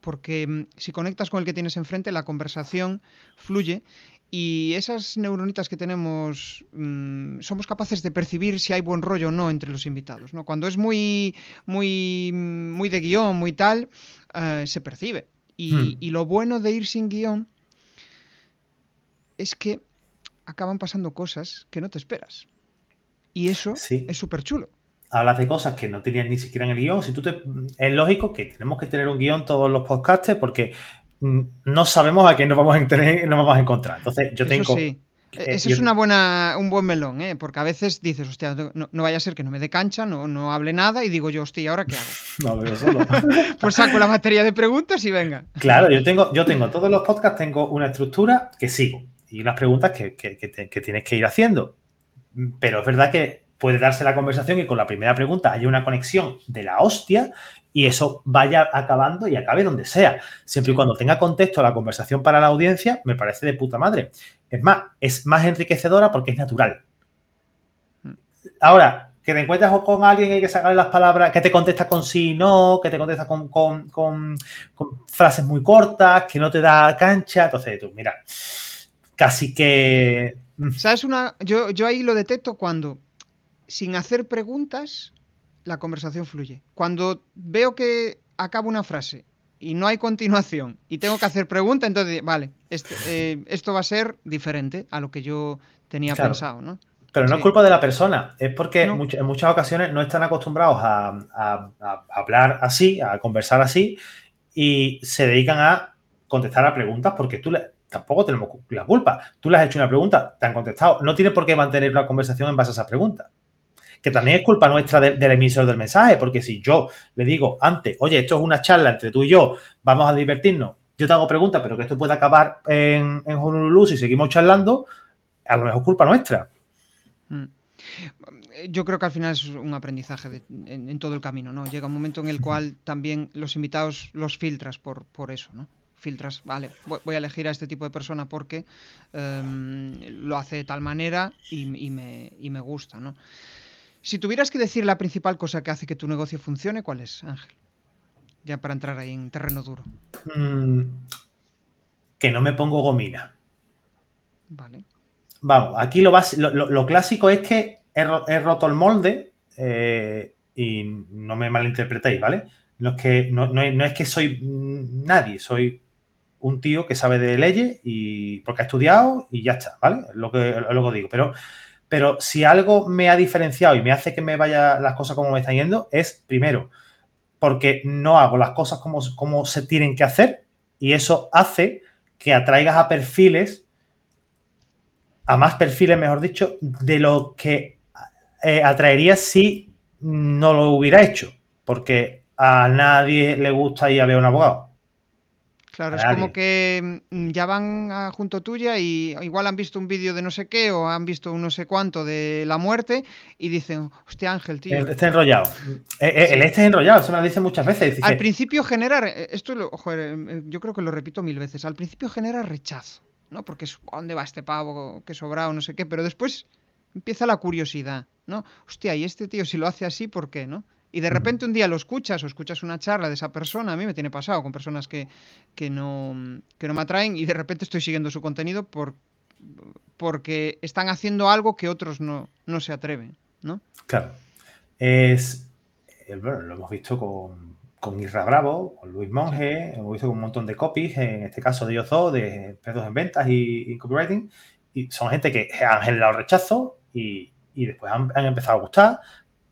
porque mm, si conectas con el que tienes enfrente, la conversación fluye y esas neuronitas que tenemos mm, somos capaces de percibir si hay buen rollo o no entre los invitados. ¿no? Cuando es muy, muy, muy de guion, muy tal, eh, se percibe. Hmm. Y, lo bueno de ir sin guion es que acaban pasando cosas que no te esperas. Y eso es súper chulo hablas de cosas que no tenías ni siquiera en el guion. Si tú te, es lógico que tenemos que tener un guion todos los podcasts porque no sabemos a quién nos vamos a, nos vamos a encontrar. Entonces, yo tengo. Sí. E-, eso es una buena, un buen melón, ¿eh? porque a veces dices, hostia, no, vaya a ser que no me dé cancha, no, no hable nada y digo yo, hostia, ¿ahora qué hago? <laughs> No, solo. <laughs> pues saco la materia de preguntas y venga. Claro, yo tengo, yo tengo todos los podcasts, tengo una estructura que sigo y unas preguntas que, que, que tienes que ir haciendo. Pero es verdad que puede darse la conversación y con la primera pregunta haya una conexión de la hostia y eso vaya acabando y acabe donde sea. Siempre y cuando tenga contexto la conversación para la audiencia, me parece de puta madre. Es más, es más enriquecedora porque es natural. Mm. Ahora, que te encuentras con alguien y que sacarle las palabras, que te contesta con sí, no, que te contesta con, con, frases muy cortas, que no te da cancha. Entonces, tú, mira, casi que. Mm. ¿Sabes una? Yo, yo ahí lo detecto cuando sin hacer preguntas, la conversación fluye. Cuando veo que acaba una frase y no hay continuación y tengo que hacer pregunta, entonces, vale, este, eh, esto va a ser diferente a lo que yo tenía pensado, ¿no? Pero no es culpa de la persona, es porque en muchas ocasiones no están acostumbrados a, hablar así, a conversar así, y se dedican a contestar a preguntas porque tú le, tampoco tenemos la culpa. Tú le has hecho una pregunta, te han contestado, no tienes por qué mantener una conversación en base a esa pregunta que también es culpa nuestra del emisor del mensaje, porque si yo le digo antes, oye, esto es una charla entre tú y yo, vamos a divertirnos, yo te hago preguntas, pero que esto puede acabar en, en Honolulu si seguimos charlando, a lo mejor es culpa nuestra. Mm. Yo creo que al final es un aprendizaje en, todo el camino, ¿no? Llega un momento en el cual también los invitados los filtras por, por eso, ¿no? filtras, vale, voy a elegir a este tipo de persona porque em, lo hace de tal manera y, me, y me gusta, ¿no? Si tuvieras que decir la principal cosa que hace que tu negocio funcione, ¿cuál es, Ángel? Ya para entrar ahí en terreno duro. Mm, que no me pongo gomina. Vale. Vamos, aquí lo, lo, clásico es que he, roto el molde eh, y no me malinterpretéis, ¿vale? No es, que, no, es que soy nadie, soy un tío que sabe de leyes y porque ha estudiado y ya está, ¿vale? Lo que, lo que digo. Pero pero si algo me ha diferenciado y me hace que me vaya las cosas como me están yendo, es primero, porque no hago las cosas como, como se tienen que hacer y eso hace que atraigas a perfiles, a más perfiles, mejor dicho, de lo que eh, atraerías si no lo hubiera hecho, porque a nadie le gusta ir a ver a un abogado. Claro, es como que mm, ya van junto tuya y igual han visto un vídeo de no sé qué o han visto un no sé cuánto de la muerte y dicen, hostia Ángel, tío. Está enrollado. Eh, eh, el, este es enrollado, eso me lo dice muchas veces. Al principio genera, eh, esto yo creo que lo repito mil veces, al principio genera rechazo, ¿no? Porque es, ¿dónde va este pavo? ¿Qué sobrado? No sé qué, pero después empieza la curiosidad, ¿no? Hostia, y este tío si lo hace así, ¿por qué, no? Y de repente un día lo escuchas o escuchas una charla de esa persona, a mí me tiene pasado con personas que, no, no me atraen y de repente estoy siguiendo su contenido por, porque están haciendo algo que otros no, se atreven, ¿no? Claro. Es, eh, bueno, lo hemos visto con, con Isra Bravo, con Luis Monge, hemos visto con un montón de copies, en este caso de Yozo, de pedos en ventas y, copywriting, y son gente que han generado rechazo y, después han, han, empezado a gustar,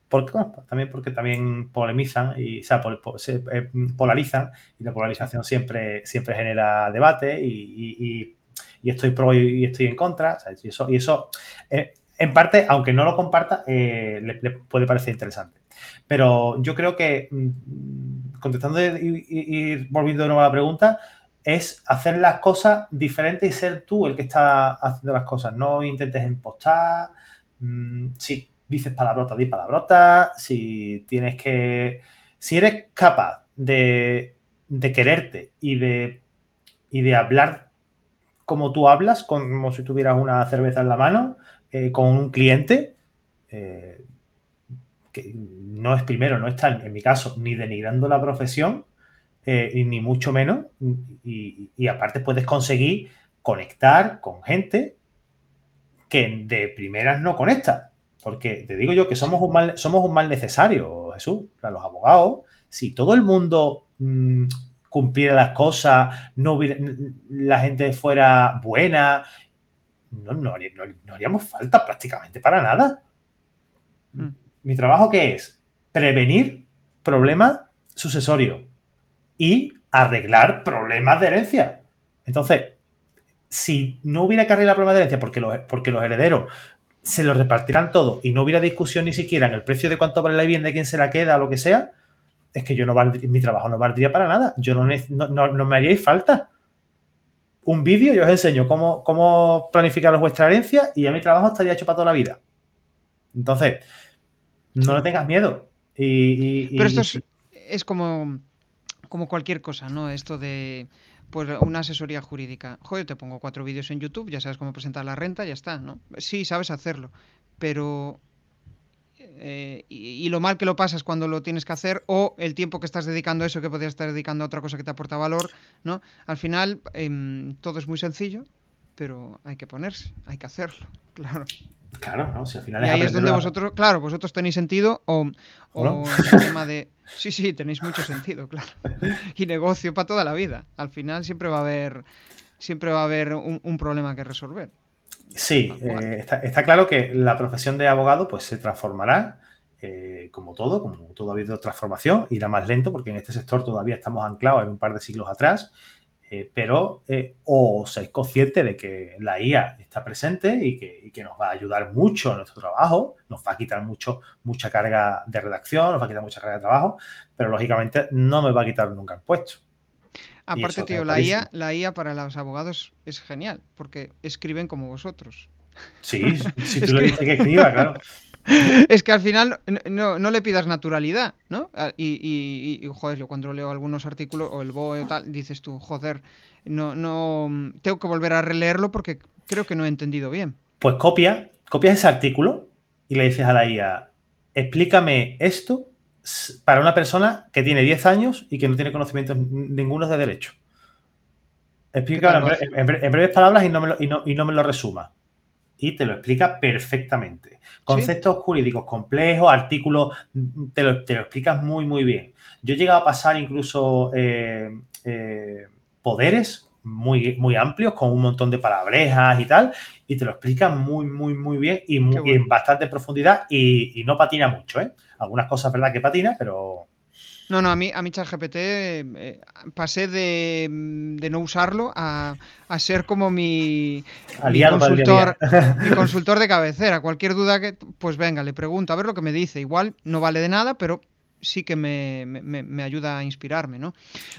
porque, también porque también polemizan y se eh, polarizan y la polarización siempre, siempre genera debate y, estoy pro y estoy en contra. Y eso, eh, en parte, aunque no lo comparta, eh, le, puede parecer interesante. Pero yo creo que, mm, contestando y, volviendo de nuevo a la pregunta, es hacer las cosas diferentes y ser tú el que está haciendo las cosas. No intentes impostar. Mm, si dices palabrotas, di palabrotas. Si tienes que. Si eres capaz de, quererte y de, y de hablar como tú hablas, como si tuvieras una cerveza en la mano, eh, con un cliente, eh, que no es primero, no está en mi caso ni denigrando la profesión, eh, ni mucho menos, y, aparte puedes conseguir conectar con gente que de primeras no conecta. Porque te digo yo que somos un mal, somos un mal necesario, Jesús, para los abogados. Si todo el mundo mm, cumpliera las cosas, no la gente fuera buena, no, no, haríamos falta prácticamente para nada. Mm. Mi trabajo qué es? Prevenir problemas sucesorios y arreglar problemas de herencia. Entonces, si no hubiera que arreglar problemas de herencia porque los, porque los herederos se los repartirán todo y no hubiera discusión ni siquiera en el precio de cuánto vale la vivienda, de quién se la queda, o lo que sea, es que yo no mi trabajo no valdría para nada. Yo no, no, me haríais falta. Un vídeo, yo os enseño cómo, cómo planificar vuestra herencia y ya mi trabajo estaría hecho para toda la vida. Entonces, no le tengas miedo. Y, Pero esto es, como, como cualquier cosa, ¿no? Esto de pues una asesoría jurídica. Joder, te pongo cuatro vídeos en YouTube, ya sabes cómo presentar la renta, ya está, ¿no? Sí, sabes hacerlo, pero eh, y, lo mal que lo pasas cuando lo tienes que hacer o el tiempo que estás dedicando a eso que podrías estar dedicando a otra cosa que te aporta valor, ¿no? Al final em, todo es muy sencillo, pero hay que ponerse, hay que hacerlo, <laughs> claro. Claro, ¿no? Si al final y ahí es donde vosotros, claro, vosotros tenéis sentido o, o el tema de... Sí, sí, tenéis mucho sentido, <laughs> claro. Y negocio para toda la vida. Al final siempre va a haber, siempre va a haber un problema que resolver. Sí, eh, está, claro que la profesión de abogado pues, se transformará, eh, como todo, como todo ha habido transformación, irá más lento porque en este sector todavía estamos anclados en un par de siglos atrás, eh, pero o seáis conscientes de que la IA está presente y que, nos va a ayudar mucho en nuestro trabajo, nos va a quitar mucho, mucha carga de redacción, nos va a quitar mucha carga de trabajo, pero lógicamente no me va a quitar nunca el puesto. Aparte, tío, la IA, la IA para los abogados es genial, porque escriben como vosotros. Sí, <laughs> si tú le dices que escriba, claro. <laughs> Es que al final no, le pidas naturalidad, ¿no? Ah, y, joder, yo cuando leo algunos artículos o el BOE o tal, dices tú, joder, no, no, tengo que volver a releerlo porque creo que no he entendido bien. Pues copia, copias ese artículo y le dices a la IA, explícame esto para una persona que tiene 10 años y que no tiene conocimientos ninguno de derecho. Explica en, breves palabras y no, me lo, y, no, me lo, resuma. Y te lo explica perfectamente. Conceptos jurídicos complejos, artículos, te lo, te lo, explicas muy, muy bien. Yo he llegado a pasar incluso eh, eh, poderes muy, muy amplios, con un montón de palabrejas y tal, y te lo explica muy, muy, muy bien y, en bastante profundidad y, y no patina mucho, ¿eh? Algunas cosas, ¿verdad? Que patina, pero... No, no, a mí, a mí ChatGPT eh, pasé de, no usarlo a, ser como mi, consultor, <laughs> mi consultor de cabecera. Cualquier duda que, pues venga, le pregunto a ver lo que me dice. Igual no vale de nada, pero sí que me, me ayuda a inspirarme, ¿no?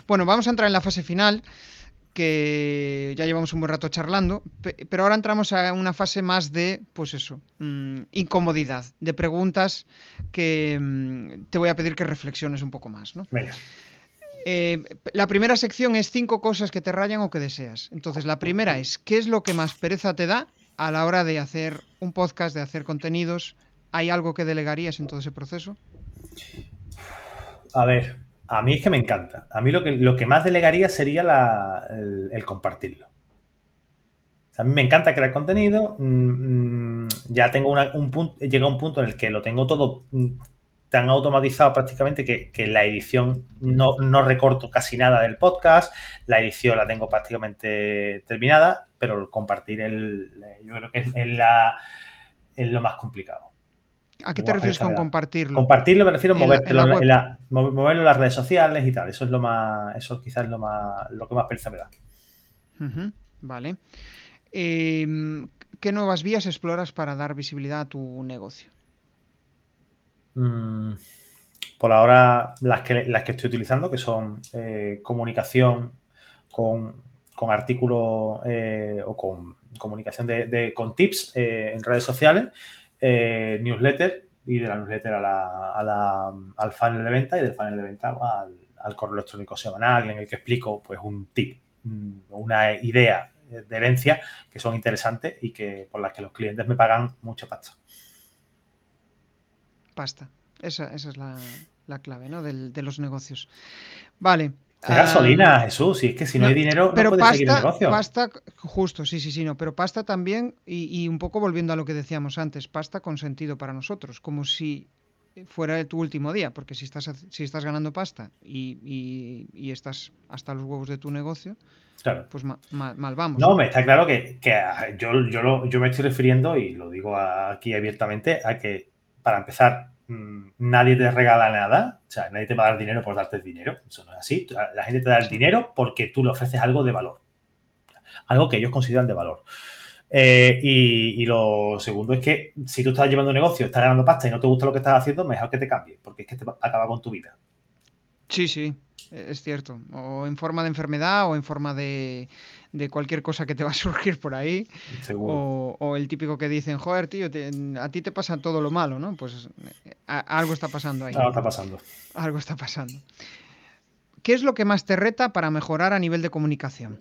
Bueno, vamos a entrar en la fase final que ya llevamos un buen rato charlando, pero ahora entramos a una fase más de, pues eso, mm, incomodidad, de preguntas que mm, te voy a pedir que reflexiones un poco más. ¿no? Eh, la primera sección es cinco cosas que te rayan o que deseas. Entonces, la primera es, ¿qué es lo que más pereza te da a la hora de hacer un podcast, de hacer contenidos? ¿Hay algo que delegarías en todo ese proceso? A ver, a mí es que me encanta. A mí lo que, lo que más delegaría sería el, compartirlo. a mí me encanta crear contenido. Mm, mm, ya tengo un punto, llega un punto en el que lo tengo todo mm, tan automatizado prácticamente que, la edición no, recorto casi nada del podcast. La edición la tengo prácticamente terminada, pero compartir el, yo creo que es lo más complicado. ¿A qué te refieres con compartirlo? Compartirlo me refiero a moverlo en, las redes sociales y tal. Eso es lo más, eso quizás es lo más, lo que más pereza me da. vale. Em, ¿Qué nuevas vías exploras para dar visibilidad a tu negocio? Mm, por ahora, las que, las que estoy utilizando, que son eh, comunicación con, artículos eh, o con comunicación de, con tips eh, en redes sociales, newsletter y de la newsletter al funnel de venta y del funnel de venta al, correo electrónico semanal en el que explico pues un tip, mm, una idea de herencia que son interesantes y que por las que los clientes me pagan mucha pasta. Pasta. Esa, es la, clave ¿no? de los negocios. Vale. Gasolina, ah, Jesús, si es que si no, hay dinero, pero no pasta, seguir el negocio. Pasta, justo, sí, sí, sí, no, pero pasta también, y, un poco volviendo a lo que decíamos antes, pasta con sentido para nosotros, como si fuera tu último día, porque si estás, si estás ganando pasta y, estás hasta los huevos de tu negocio, pues mal, vamos. No, me está claro que, yo, yo, yo, me estoy refiriendo, y lo digo aquí abiertamente, a que para empezar, nadie te regala nada, o sea, nadie te va a dar dinero por darte dinero, eso no es así, la gente te da el dinero porque tú le ofreces algo de valor, algo que ellos consideran de valor. Eh, y, lo segundo es que si tú estás llevando un negocio, estás ganando pasta y no te gusta lo que estás haciendo, mejor que te cambie, porque es que te acaba con tu vida. Sí, sí, es cierto. O en forma de enfermedad o en forma de, de cualquier cosa que te va a <laughs> surgir por ahí. O, el típico que dicen, joder, tío, a ti te pasa todo lo malo, ¿no? Pues algo está pasando ahí. Algo está pasando. Algo está pasando. ¿Qué es lo que más te reta para mejorar a nivel de comunicación?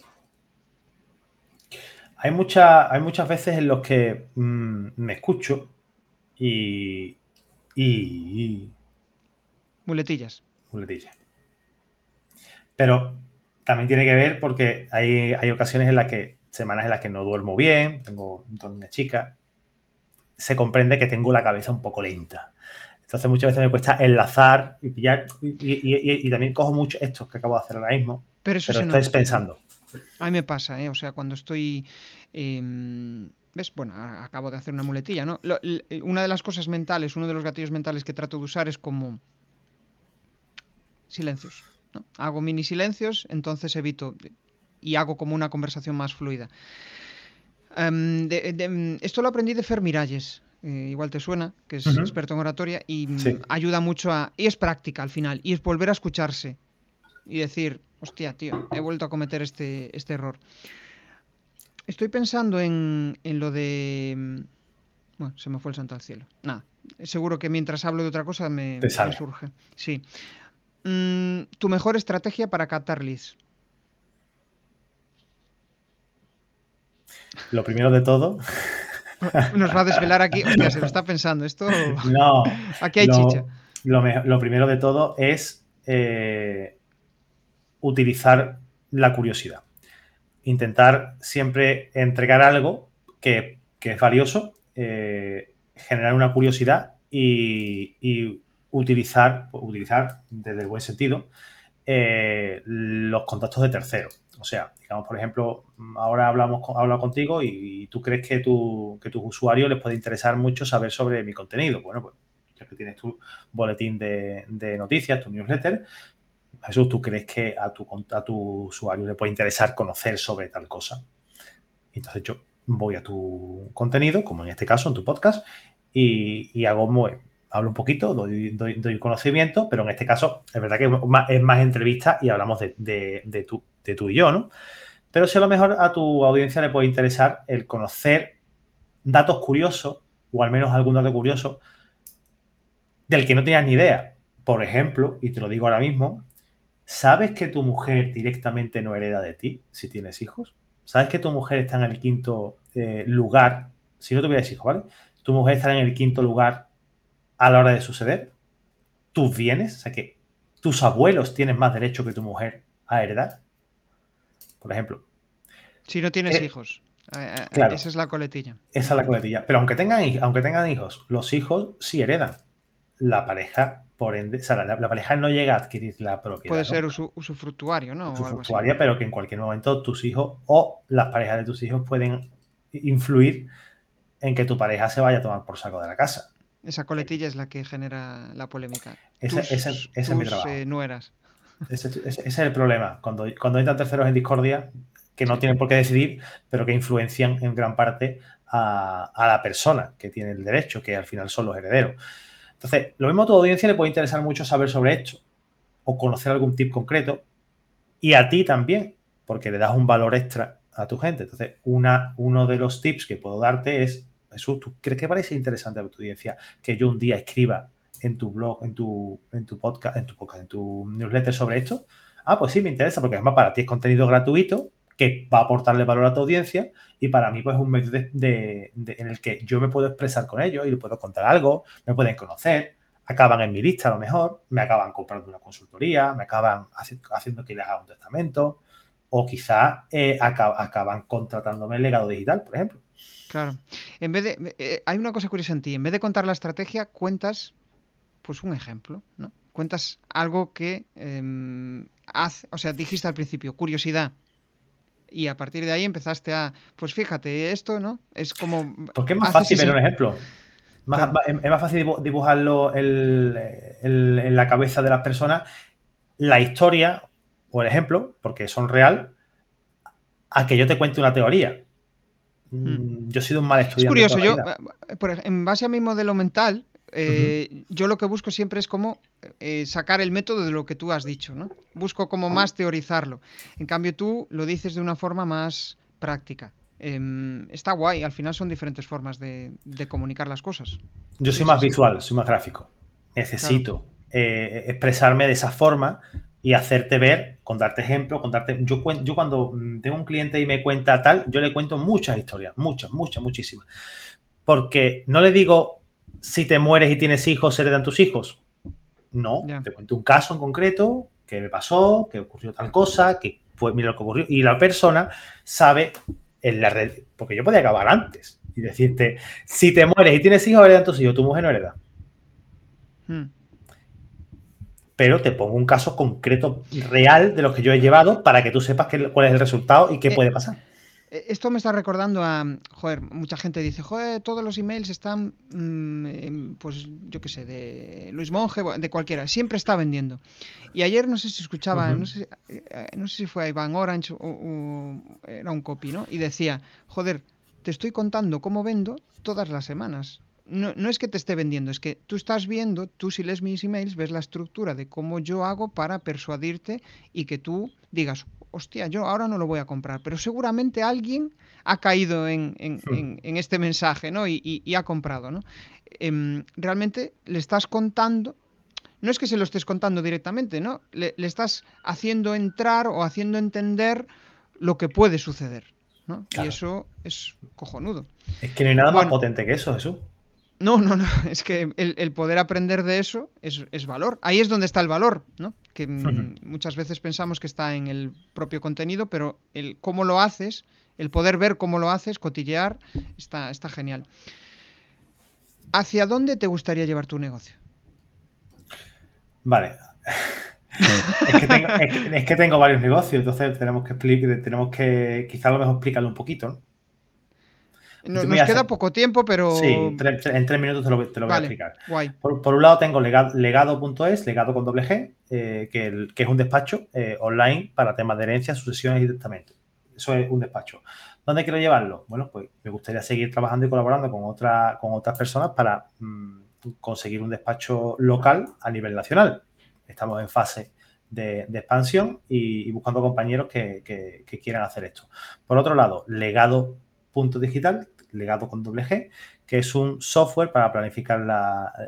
Hay, mucha, hay muchas veces en los que mm, me escucho y, y... Muletillas. Muletillas. Pero también tiene que ver porque hay, hay ocasiones en las que, semanas en las que no duermo bien, tengo una chica, se comprende que tengo la cabeza un poco lenta. Entonces muchas veces me cuesta enlazar y pillar y, también cojo mucho esto que acabo de hacer ahora mismo. Pero eso pero estáis pensando. A mí me pasa, ¿eh? O sea, cuando estoy... Em, ¿Ves? Bueno, acabo de hacer una muletilla, ¿no? una de las cosas mentales, uno de los gatillos mentales que trato de usar es como silencios. Hago mini silencios, entonces evito y hago como una conversación más fluida. Em, esto lo aprendí de Fer Miralles, eh, igual te suena, que es experto en oratoria, y mm, ayuda mucho a... Y es práctica al final, y es volver a escucharse y decir, hostia, tío, he vuelto a cometer este, este error. Estoy pensando en, lo de... Bueno, se me fue el santo al cielo. Nada, seguro que mientras hablo de otra cosa me, me surge. Sí. Mm, tu mejor estrategia para captar leads. Lo primero de todo. <laughs> Nos va a desvelar aquí. Hostia, se lo está pensando. Esto. <laughs> No. Aquí hay chicha. Lo, primero de todo es eh, utilizar la curiosidad. Intentar siempre entregar algo que, es valioso, eh, generar una curiosidad y, y utilizar, utilizar desde el buen sentido, eh, los contactos de terceros. O sea, digamos, por ejemplo, ahora hablamos hablo contigo y, tú crees que, tu, que tus usuarios les puede interesar mucho saber sobre mi contenido. Bueno, pues ya que tienes tu boletín de, noticias, tu newsletter, Jesús, ¿tú crees que a tu, a tu usuario le puede interesar conocer sobre tal cosa? Entonces yo voy a tu contenido, como en este caso, en tu podcast, y, y hago hablo un poquito, doy, doy, conocimiento, pero en este caso es verdad que es más, entrevista y hablamos de, tú y yo, ¿no? Pero si a lo mejor a tu audiencia le puede interesar el conocer datos curiosos, o al menos algún dato curioso, del que no tenías ni idea. Por ejemplo, y te lo digo ahora mismo, ¿sabes que tu mujer directamente no hereda de ti si tienes hijos? ¿Sabes que tu mujer está en el quinto eh, lugar? Si no tuvieras hijos, ¿vale? Tu mujer está en el quinto lugar a la hora de suceder, tus bienes, o sea que tus abuelos tienen más derecho que tu mujer a heredar. Por ejemplo. Si no tienes eh, hijos. Eh, eh, claro, esa es la coletilla. Esa es la coletilla. Pero aunque tengan, aunque tengan hijos, los hijos sí heredan. La pareja, por ende, o sea, la, pareja no llega a adquirir la propiedad. Puede ser usufructuario, ¿no? Usufructuaria, pero que en cualquier momento tus hijos o las parejas de tus hijos pueden influir en que tu pareja se vaya a tomar por saco de la casa. Esa coletilla es la que genera la polémica. Ese, es mi trabajo. Eh, nueras. Ese, es el problema. Cuando, cuando entran terceros en discordia, que no tienen por qué decidir, pero que influencian en gran parte a, la persona que tiene el derecho, que al final son los herederos. Entonces, lo mismo a tu audiencia le puede interesar mucho saber sobre esto o conocer algún tip concreto. Y a ti también. porque le das un valor extra a tu gente. Entonces, una, uno de los tips que puedo darte es, Jesús, ¿tú crees que parece interesante a tu audiencia que yo un día escriba en tu blog, en tu, en tu podcast, en tu podcast, en tu newsletter sobre esto? Ah, pues sí, me interesa, porque además para ti es contenido gratuito que va a aportarle valor a tu audiencia y para mí pues es un medio de, en el que yo me puedo expresar con ellos y les puedo contar algo, me pueden conocer, acaban en mi lista a lo mejor, me acaban comprando una consultoría, me acaban haciendo que les haga un testamento o quizás eh, acaban contratándome el legado digital, por ejemplo. Claro. En vez de, eh, hay una cosa curiosa en ti. En vez de contar la estrategia, cuentas, pues un ejemplo, ¿no? Cuentas algo que eh, hace, o sea, dijiste al principio, curiosidad y a partir de ahí empezaste a, pues fíjate, esto, ¿no? Es como... Porque es más fácil ver un ejemplo. Es más fácil dibujarlo en la cabeza de las personas la historia o el ejemplo, porque son real, a que yo te cuente una teoría. Hmm. Mm, yo he sido un mal estudiante. Es curioso, yo, eh, en base a mi modelo mental, eh, yo lo que busco siempre es como eh, sacar el método de lo que tú has dicho, ¿no? Busco como más teorizarlo. En cambio, tú lo dices de una forma más práctica. Em, está guay, al final son diferentes formas de, comunicar las cosas. Yo soy más visual, soy más gráfico. Necesito expresarme de esa forma y hacerte ver, contarte ejemplos, contarte. Yo, yo cuando mm, tengo un cliente y me cuenta tal, yo le cuento muchas historias, muchas, muchas, muchísimas. Porque no le digo, si te mueres y tienes hijos, heredan tus hijos. No, te cuento un caso en concreto, que me pasó, que ocurrió tal cosa, que fue, mira lo que ocurrió. Y la persona sabe en la red, porque yo podía acabar antes y decirte, si te mueres y tienes hijos, heredan tus hijos, tu mujer no hereda. Hmm. Pero te pongo un caso concreto, real, de los que yo he llevado para que tú sepas cuál es el resultado y qué eh, puede pasar. Eh, esto me está recordando a, joder, mucha gente dice, joder, todos los emails están, mm, pues yo qué sé, de Luis Monge, de cualquiera, siempre está vendiendo. Y ayer no sé si escuchaba, no, sé, eh, no, sé, si fue Iván Orange o, era un copy, ¿no? Y decía, joder, te estoy contando cómo vendo todas las semanas. No, no, es que te esté vendiendo, es que tú estás viendo, tú si lees mis emails, ves la estructura de cómo yo hago para persuadirte y que tú digas, hostia, yo ahora no lo voy a comprar, pero seguramente alguien ha caído en, hmm. este mensaje, ¿no? Y, ha comprado, ¿no? Em, realmente le estás contando, no es que se lo estés contando directamente, ¿no? Le, estás haciendo entrar o haciendo entender lo que puede suceder, ¿no? Y eso es cojonudo. Es que no hay nada más potente que eso, Jesús. No, no, no. <laughs> Es que el, poder aprender de eso es, valor. Ahí es donde está el valor, ¿no? Que mm, muchas veces pensamos que está en el propio contenido, pero el cómo lo haces, el poder ver cómo lo haces, cotillear, está, está genial. ¿Hacia dónde te gustaría llevar tu negocio? Vale. <laughs> es, que tengo, varios negocios, entonces tenemos que explicar, tenemos que quizá a lo mejor explicarlo un poquito, ¿no? Nos, queda poco tiempo, pero. Sí, en tres minutos te lo, voy a explicar. Por, un lado tengo legado.es, legado con doble G, eh, que, es un despacho eh, online para temas de herencia, sucesiones y testamentos. Eso es un despacho. ¿Dónde quiero llevarlo? Bueno, pues me gustaría seguir trabajando y colaborando con, otra, con otras personas para mm, conseguir un despacho local a nivel nacional. Estamos en fase de, expansión y, buscando compañeros que, que, quieran hacer esto. Por otro lado, legado.digital, legado con doble G, que es un software para planificar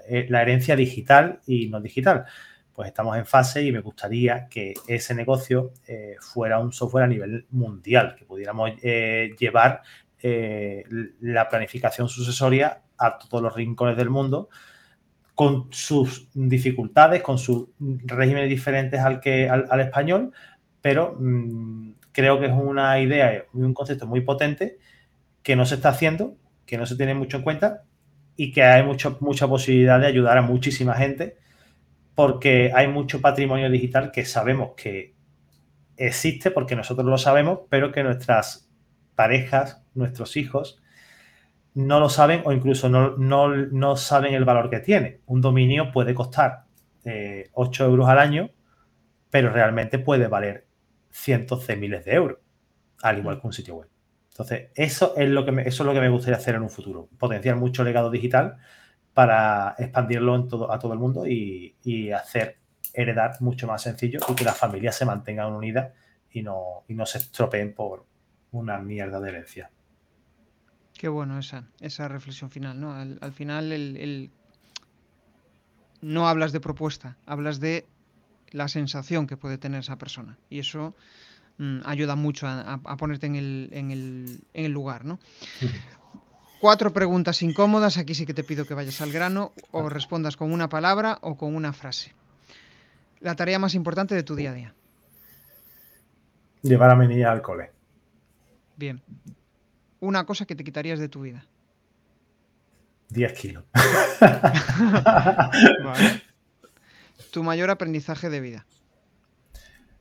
eh, la, herencia digital y no digital. Pues estamos en fase y me gustaría que ese negocio eh, fuera un software a nivel mundial, que pudiéramos eh, llevar la planificación sucesoria a todos los rincones del mundo con sus dificultades, con sus regímenes diferentes al, que, al, español, pero mm, creo que es una idea y un concepto muy potente que no se está haciendo, que no se tiene mucho en cuenta y que hay mucho, mucha posibilidad de ayudar a muchísima gente porque hay mucho patrimonio digital que sabemos que existe porque nosotros lo sabemos, pero que nuestras parejas, nuestros hijos, no lo saben o incluso no, no, saben el valor que tiene. Un dominio puede costar 8 eh, euros al año, pero realmente puede valer cientos de miles de euros, al igual que un sitio web. Entonces, eso es lo que me, eso es lo que me gustaría hacer en un futuro, potenciar mucho legado digital para expandirlo a todo el mundo y, hacer heredar mucho más sencillo y que las familias se mantengan unidas y no, y no se estropeen por una mierda de herencia. Qué bueno esa, esa reflexión final, ¿no? Al, final el, no hablas de propuesta, hablas de la sensación que puede tener esa persona. Y eso mm, ayuda mucho a, ponerte en el, en, el, en el, lugar, ¿no? Cuatro preguntas incómodas, aquí sí que te pido que vayas al grano o respondas con una palabra o con una frase. La tarea más importante de tu día a día. Llevar a mi niña al cole. Bien una cosa que te quitarías de tu vida? 10 kilos. <laughs> <laughs> Tu mayor aprendizaje de vida.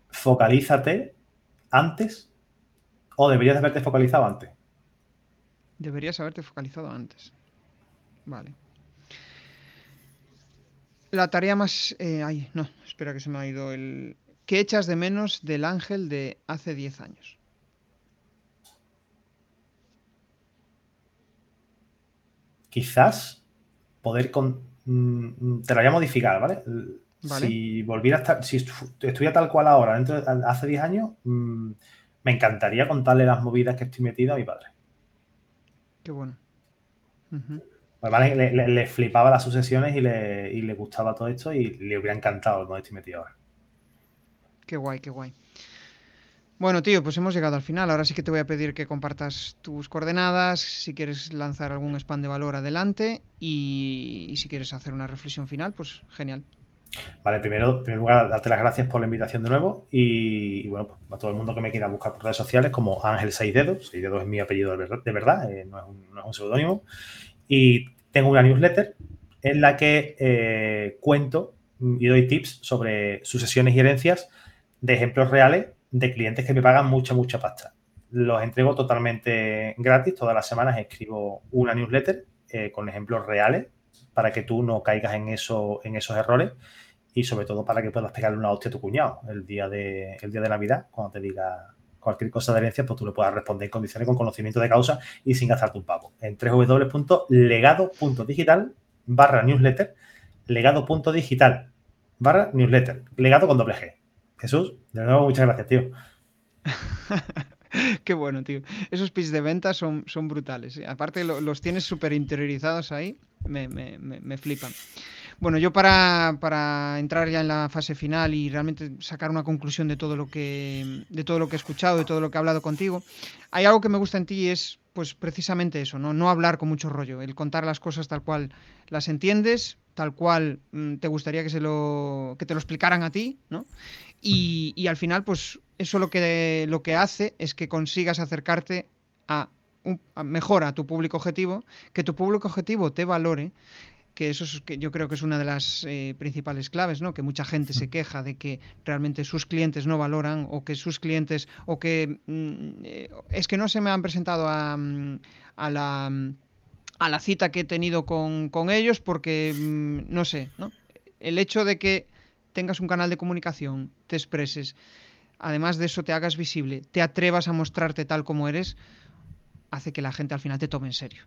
Focalízate antes o deberías haberte focalizado antes. Deberías haberte focalizado antes. Vale. La tarea más... Eh, ay, no, espera que se me ha ido el... ¿Qué echas de menos del ángel de hace 10 años? quizás poder con, mm, te lo voy a modificar, ¿vale? Si volviera a estar, si estuviera tal cual ahora, dentro de, hace 10 años, mm, me encantaría contarle las movidas que estoy metido a mi padre. Qué bueno. Pues, le, flipaba las sucesiones y le, y le, gustaba todo esto y le hubiera encantado donde estoy metido ahora. Qué guay, qué guay. Bueno, tío, pues hemos llegado al final. Ahora sí que te voy a pedir que compartas tus coordenadas, si quieres lanzar algún spam de valor adelante y, si quieres hacer una reflexión final, pues genial. Vale, primero, en primer lugar, darte las gracias por la invitación de nuevo y, bueno, pues, a todo el mundo que me quiera buscar por redes sociales como Ángel Seis Dedos, Seis Dedos es mi apellido de verdad, eh, no es un, seudónimo, y tengo una newsletter en la que eh, cuento y doy tips sobre sucesiones y herencias de ejemplos reales de clientes que me pagan mucha, mucha pasta. Los entrego totalmente gratis. Todas las semanas escribo una newsletter eh, con ejemplos reales para que tú no caigas en, eso, en esos errores y sobre todo para que puedas pegarle una hostia a tu cuñado el día de, el día de Navidad, cuando te diga cualquier cosa de herencia, pues tú le puedas responder en condiciones con conocimiento de causa y sin gastarte un pavo. En www.legado.digital barra newsletter, legado.digital barra newsletter, legado con doble G. Jesús, de nuevo, muchas gracias, tío. <laughs> Qué bueno, tío. Esos pitches de venta son, son brutales. Aparte, los tienes súper interiorizados ahí. Me, flipan. Bueno, yo para, para, entrar ya en la fase final y realmente sacar una conclusión de todo lo que de todo lo que he escuchado, de todo lo que he hablado contigo, hay algo que me gusta en ti es pues precisamente eso, ¿no? Hablar con mucho rollo, el contar las cosas tal cual las entiendes, tal cual mm, te gustaría que se lo que te lo explicaran a ti, ¿no? Y, al final, pues eso lo que, lo que hace es que consigas acercarte a, un, mejor a tu público objetivo, que tu público objetivo te valore, que eso es que yo creo que es una de las eh, principales claves, ¿no? Que mucha gente se queja de que realmente sus clientes no valoran o que sus clientes o que mm, eh, es que no se me han presentado a, mm, a la a la cita que he tenido con, con ellos porque mm, no sé, ¿no? El hecho de que tengas un canal de comunicación, te expreses, además de eso te hagas visible, te atrevas a mostrarte tal como eres, hace que la gente al final te tome en serio.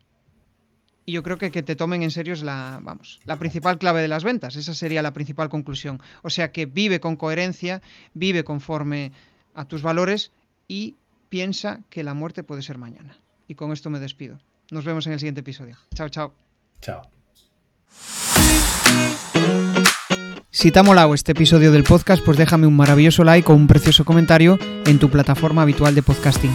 Y yo creo que que te tomen en serio es la, vamos, la principal clave de las ventas. Esa sería la principal conclusión. O sea que vive con coherencia, vive conforme a tus valores y piensa que la muerte puede ser mañana. Y con esto me despido. Nos vemos en el siguiente episodio. Chao, chao. Chao. Si te ha molado este episodio del podcast, pues déjame un maravilloso like o un precioso comentario en tu plataforma habitual de podcasting.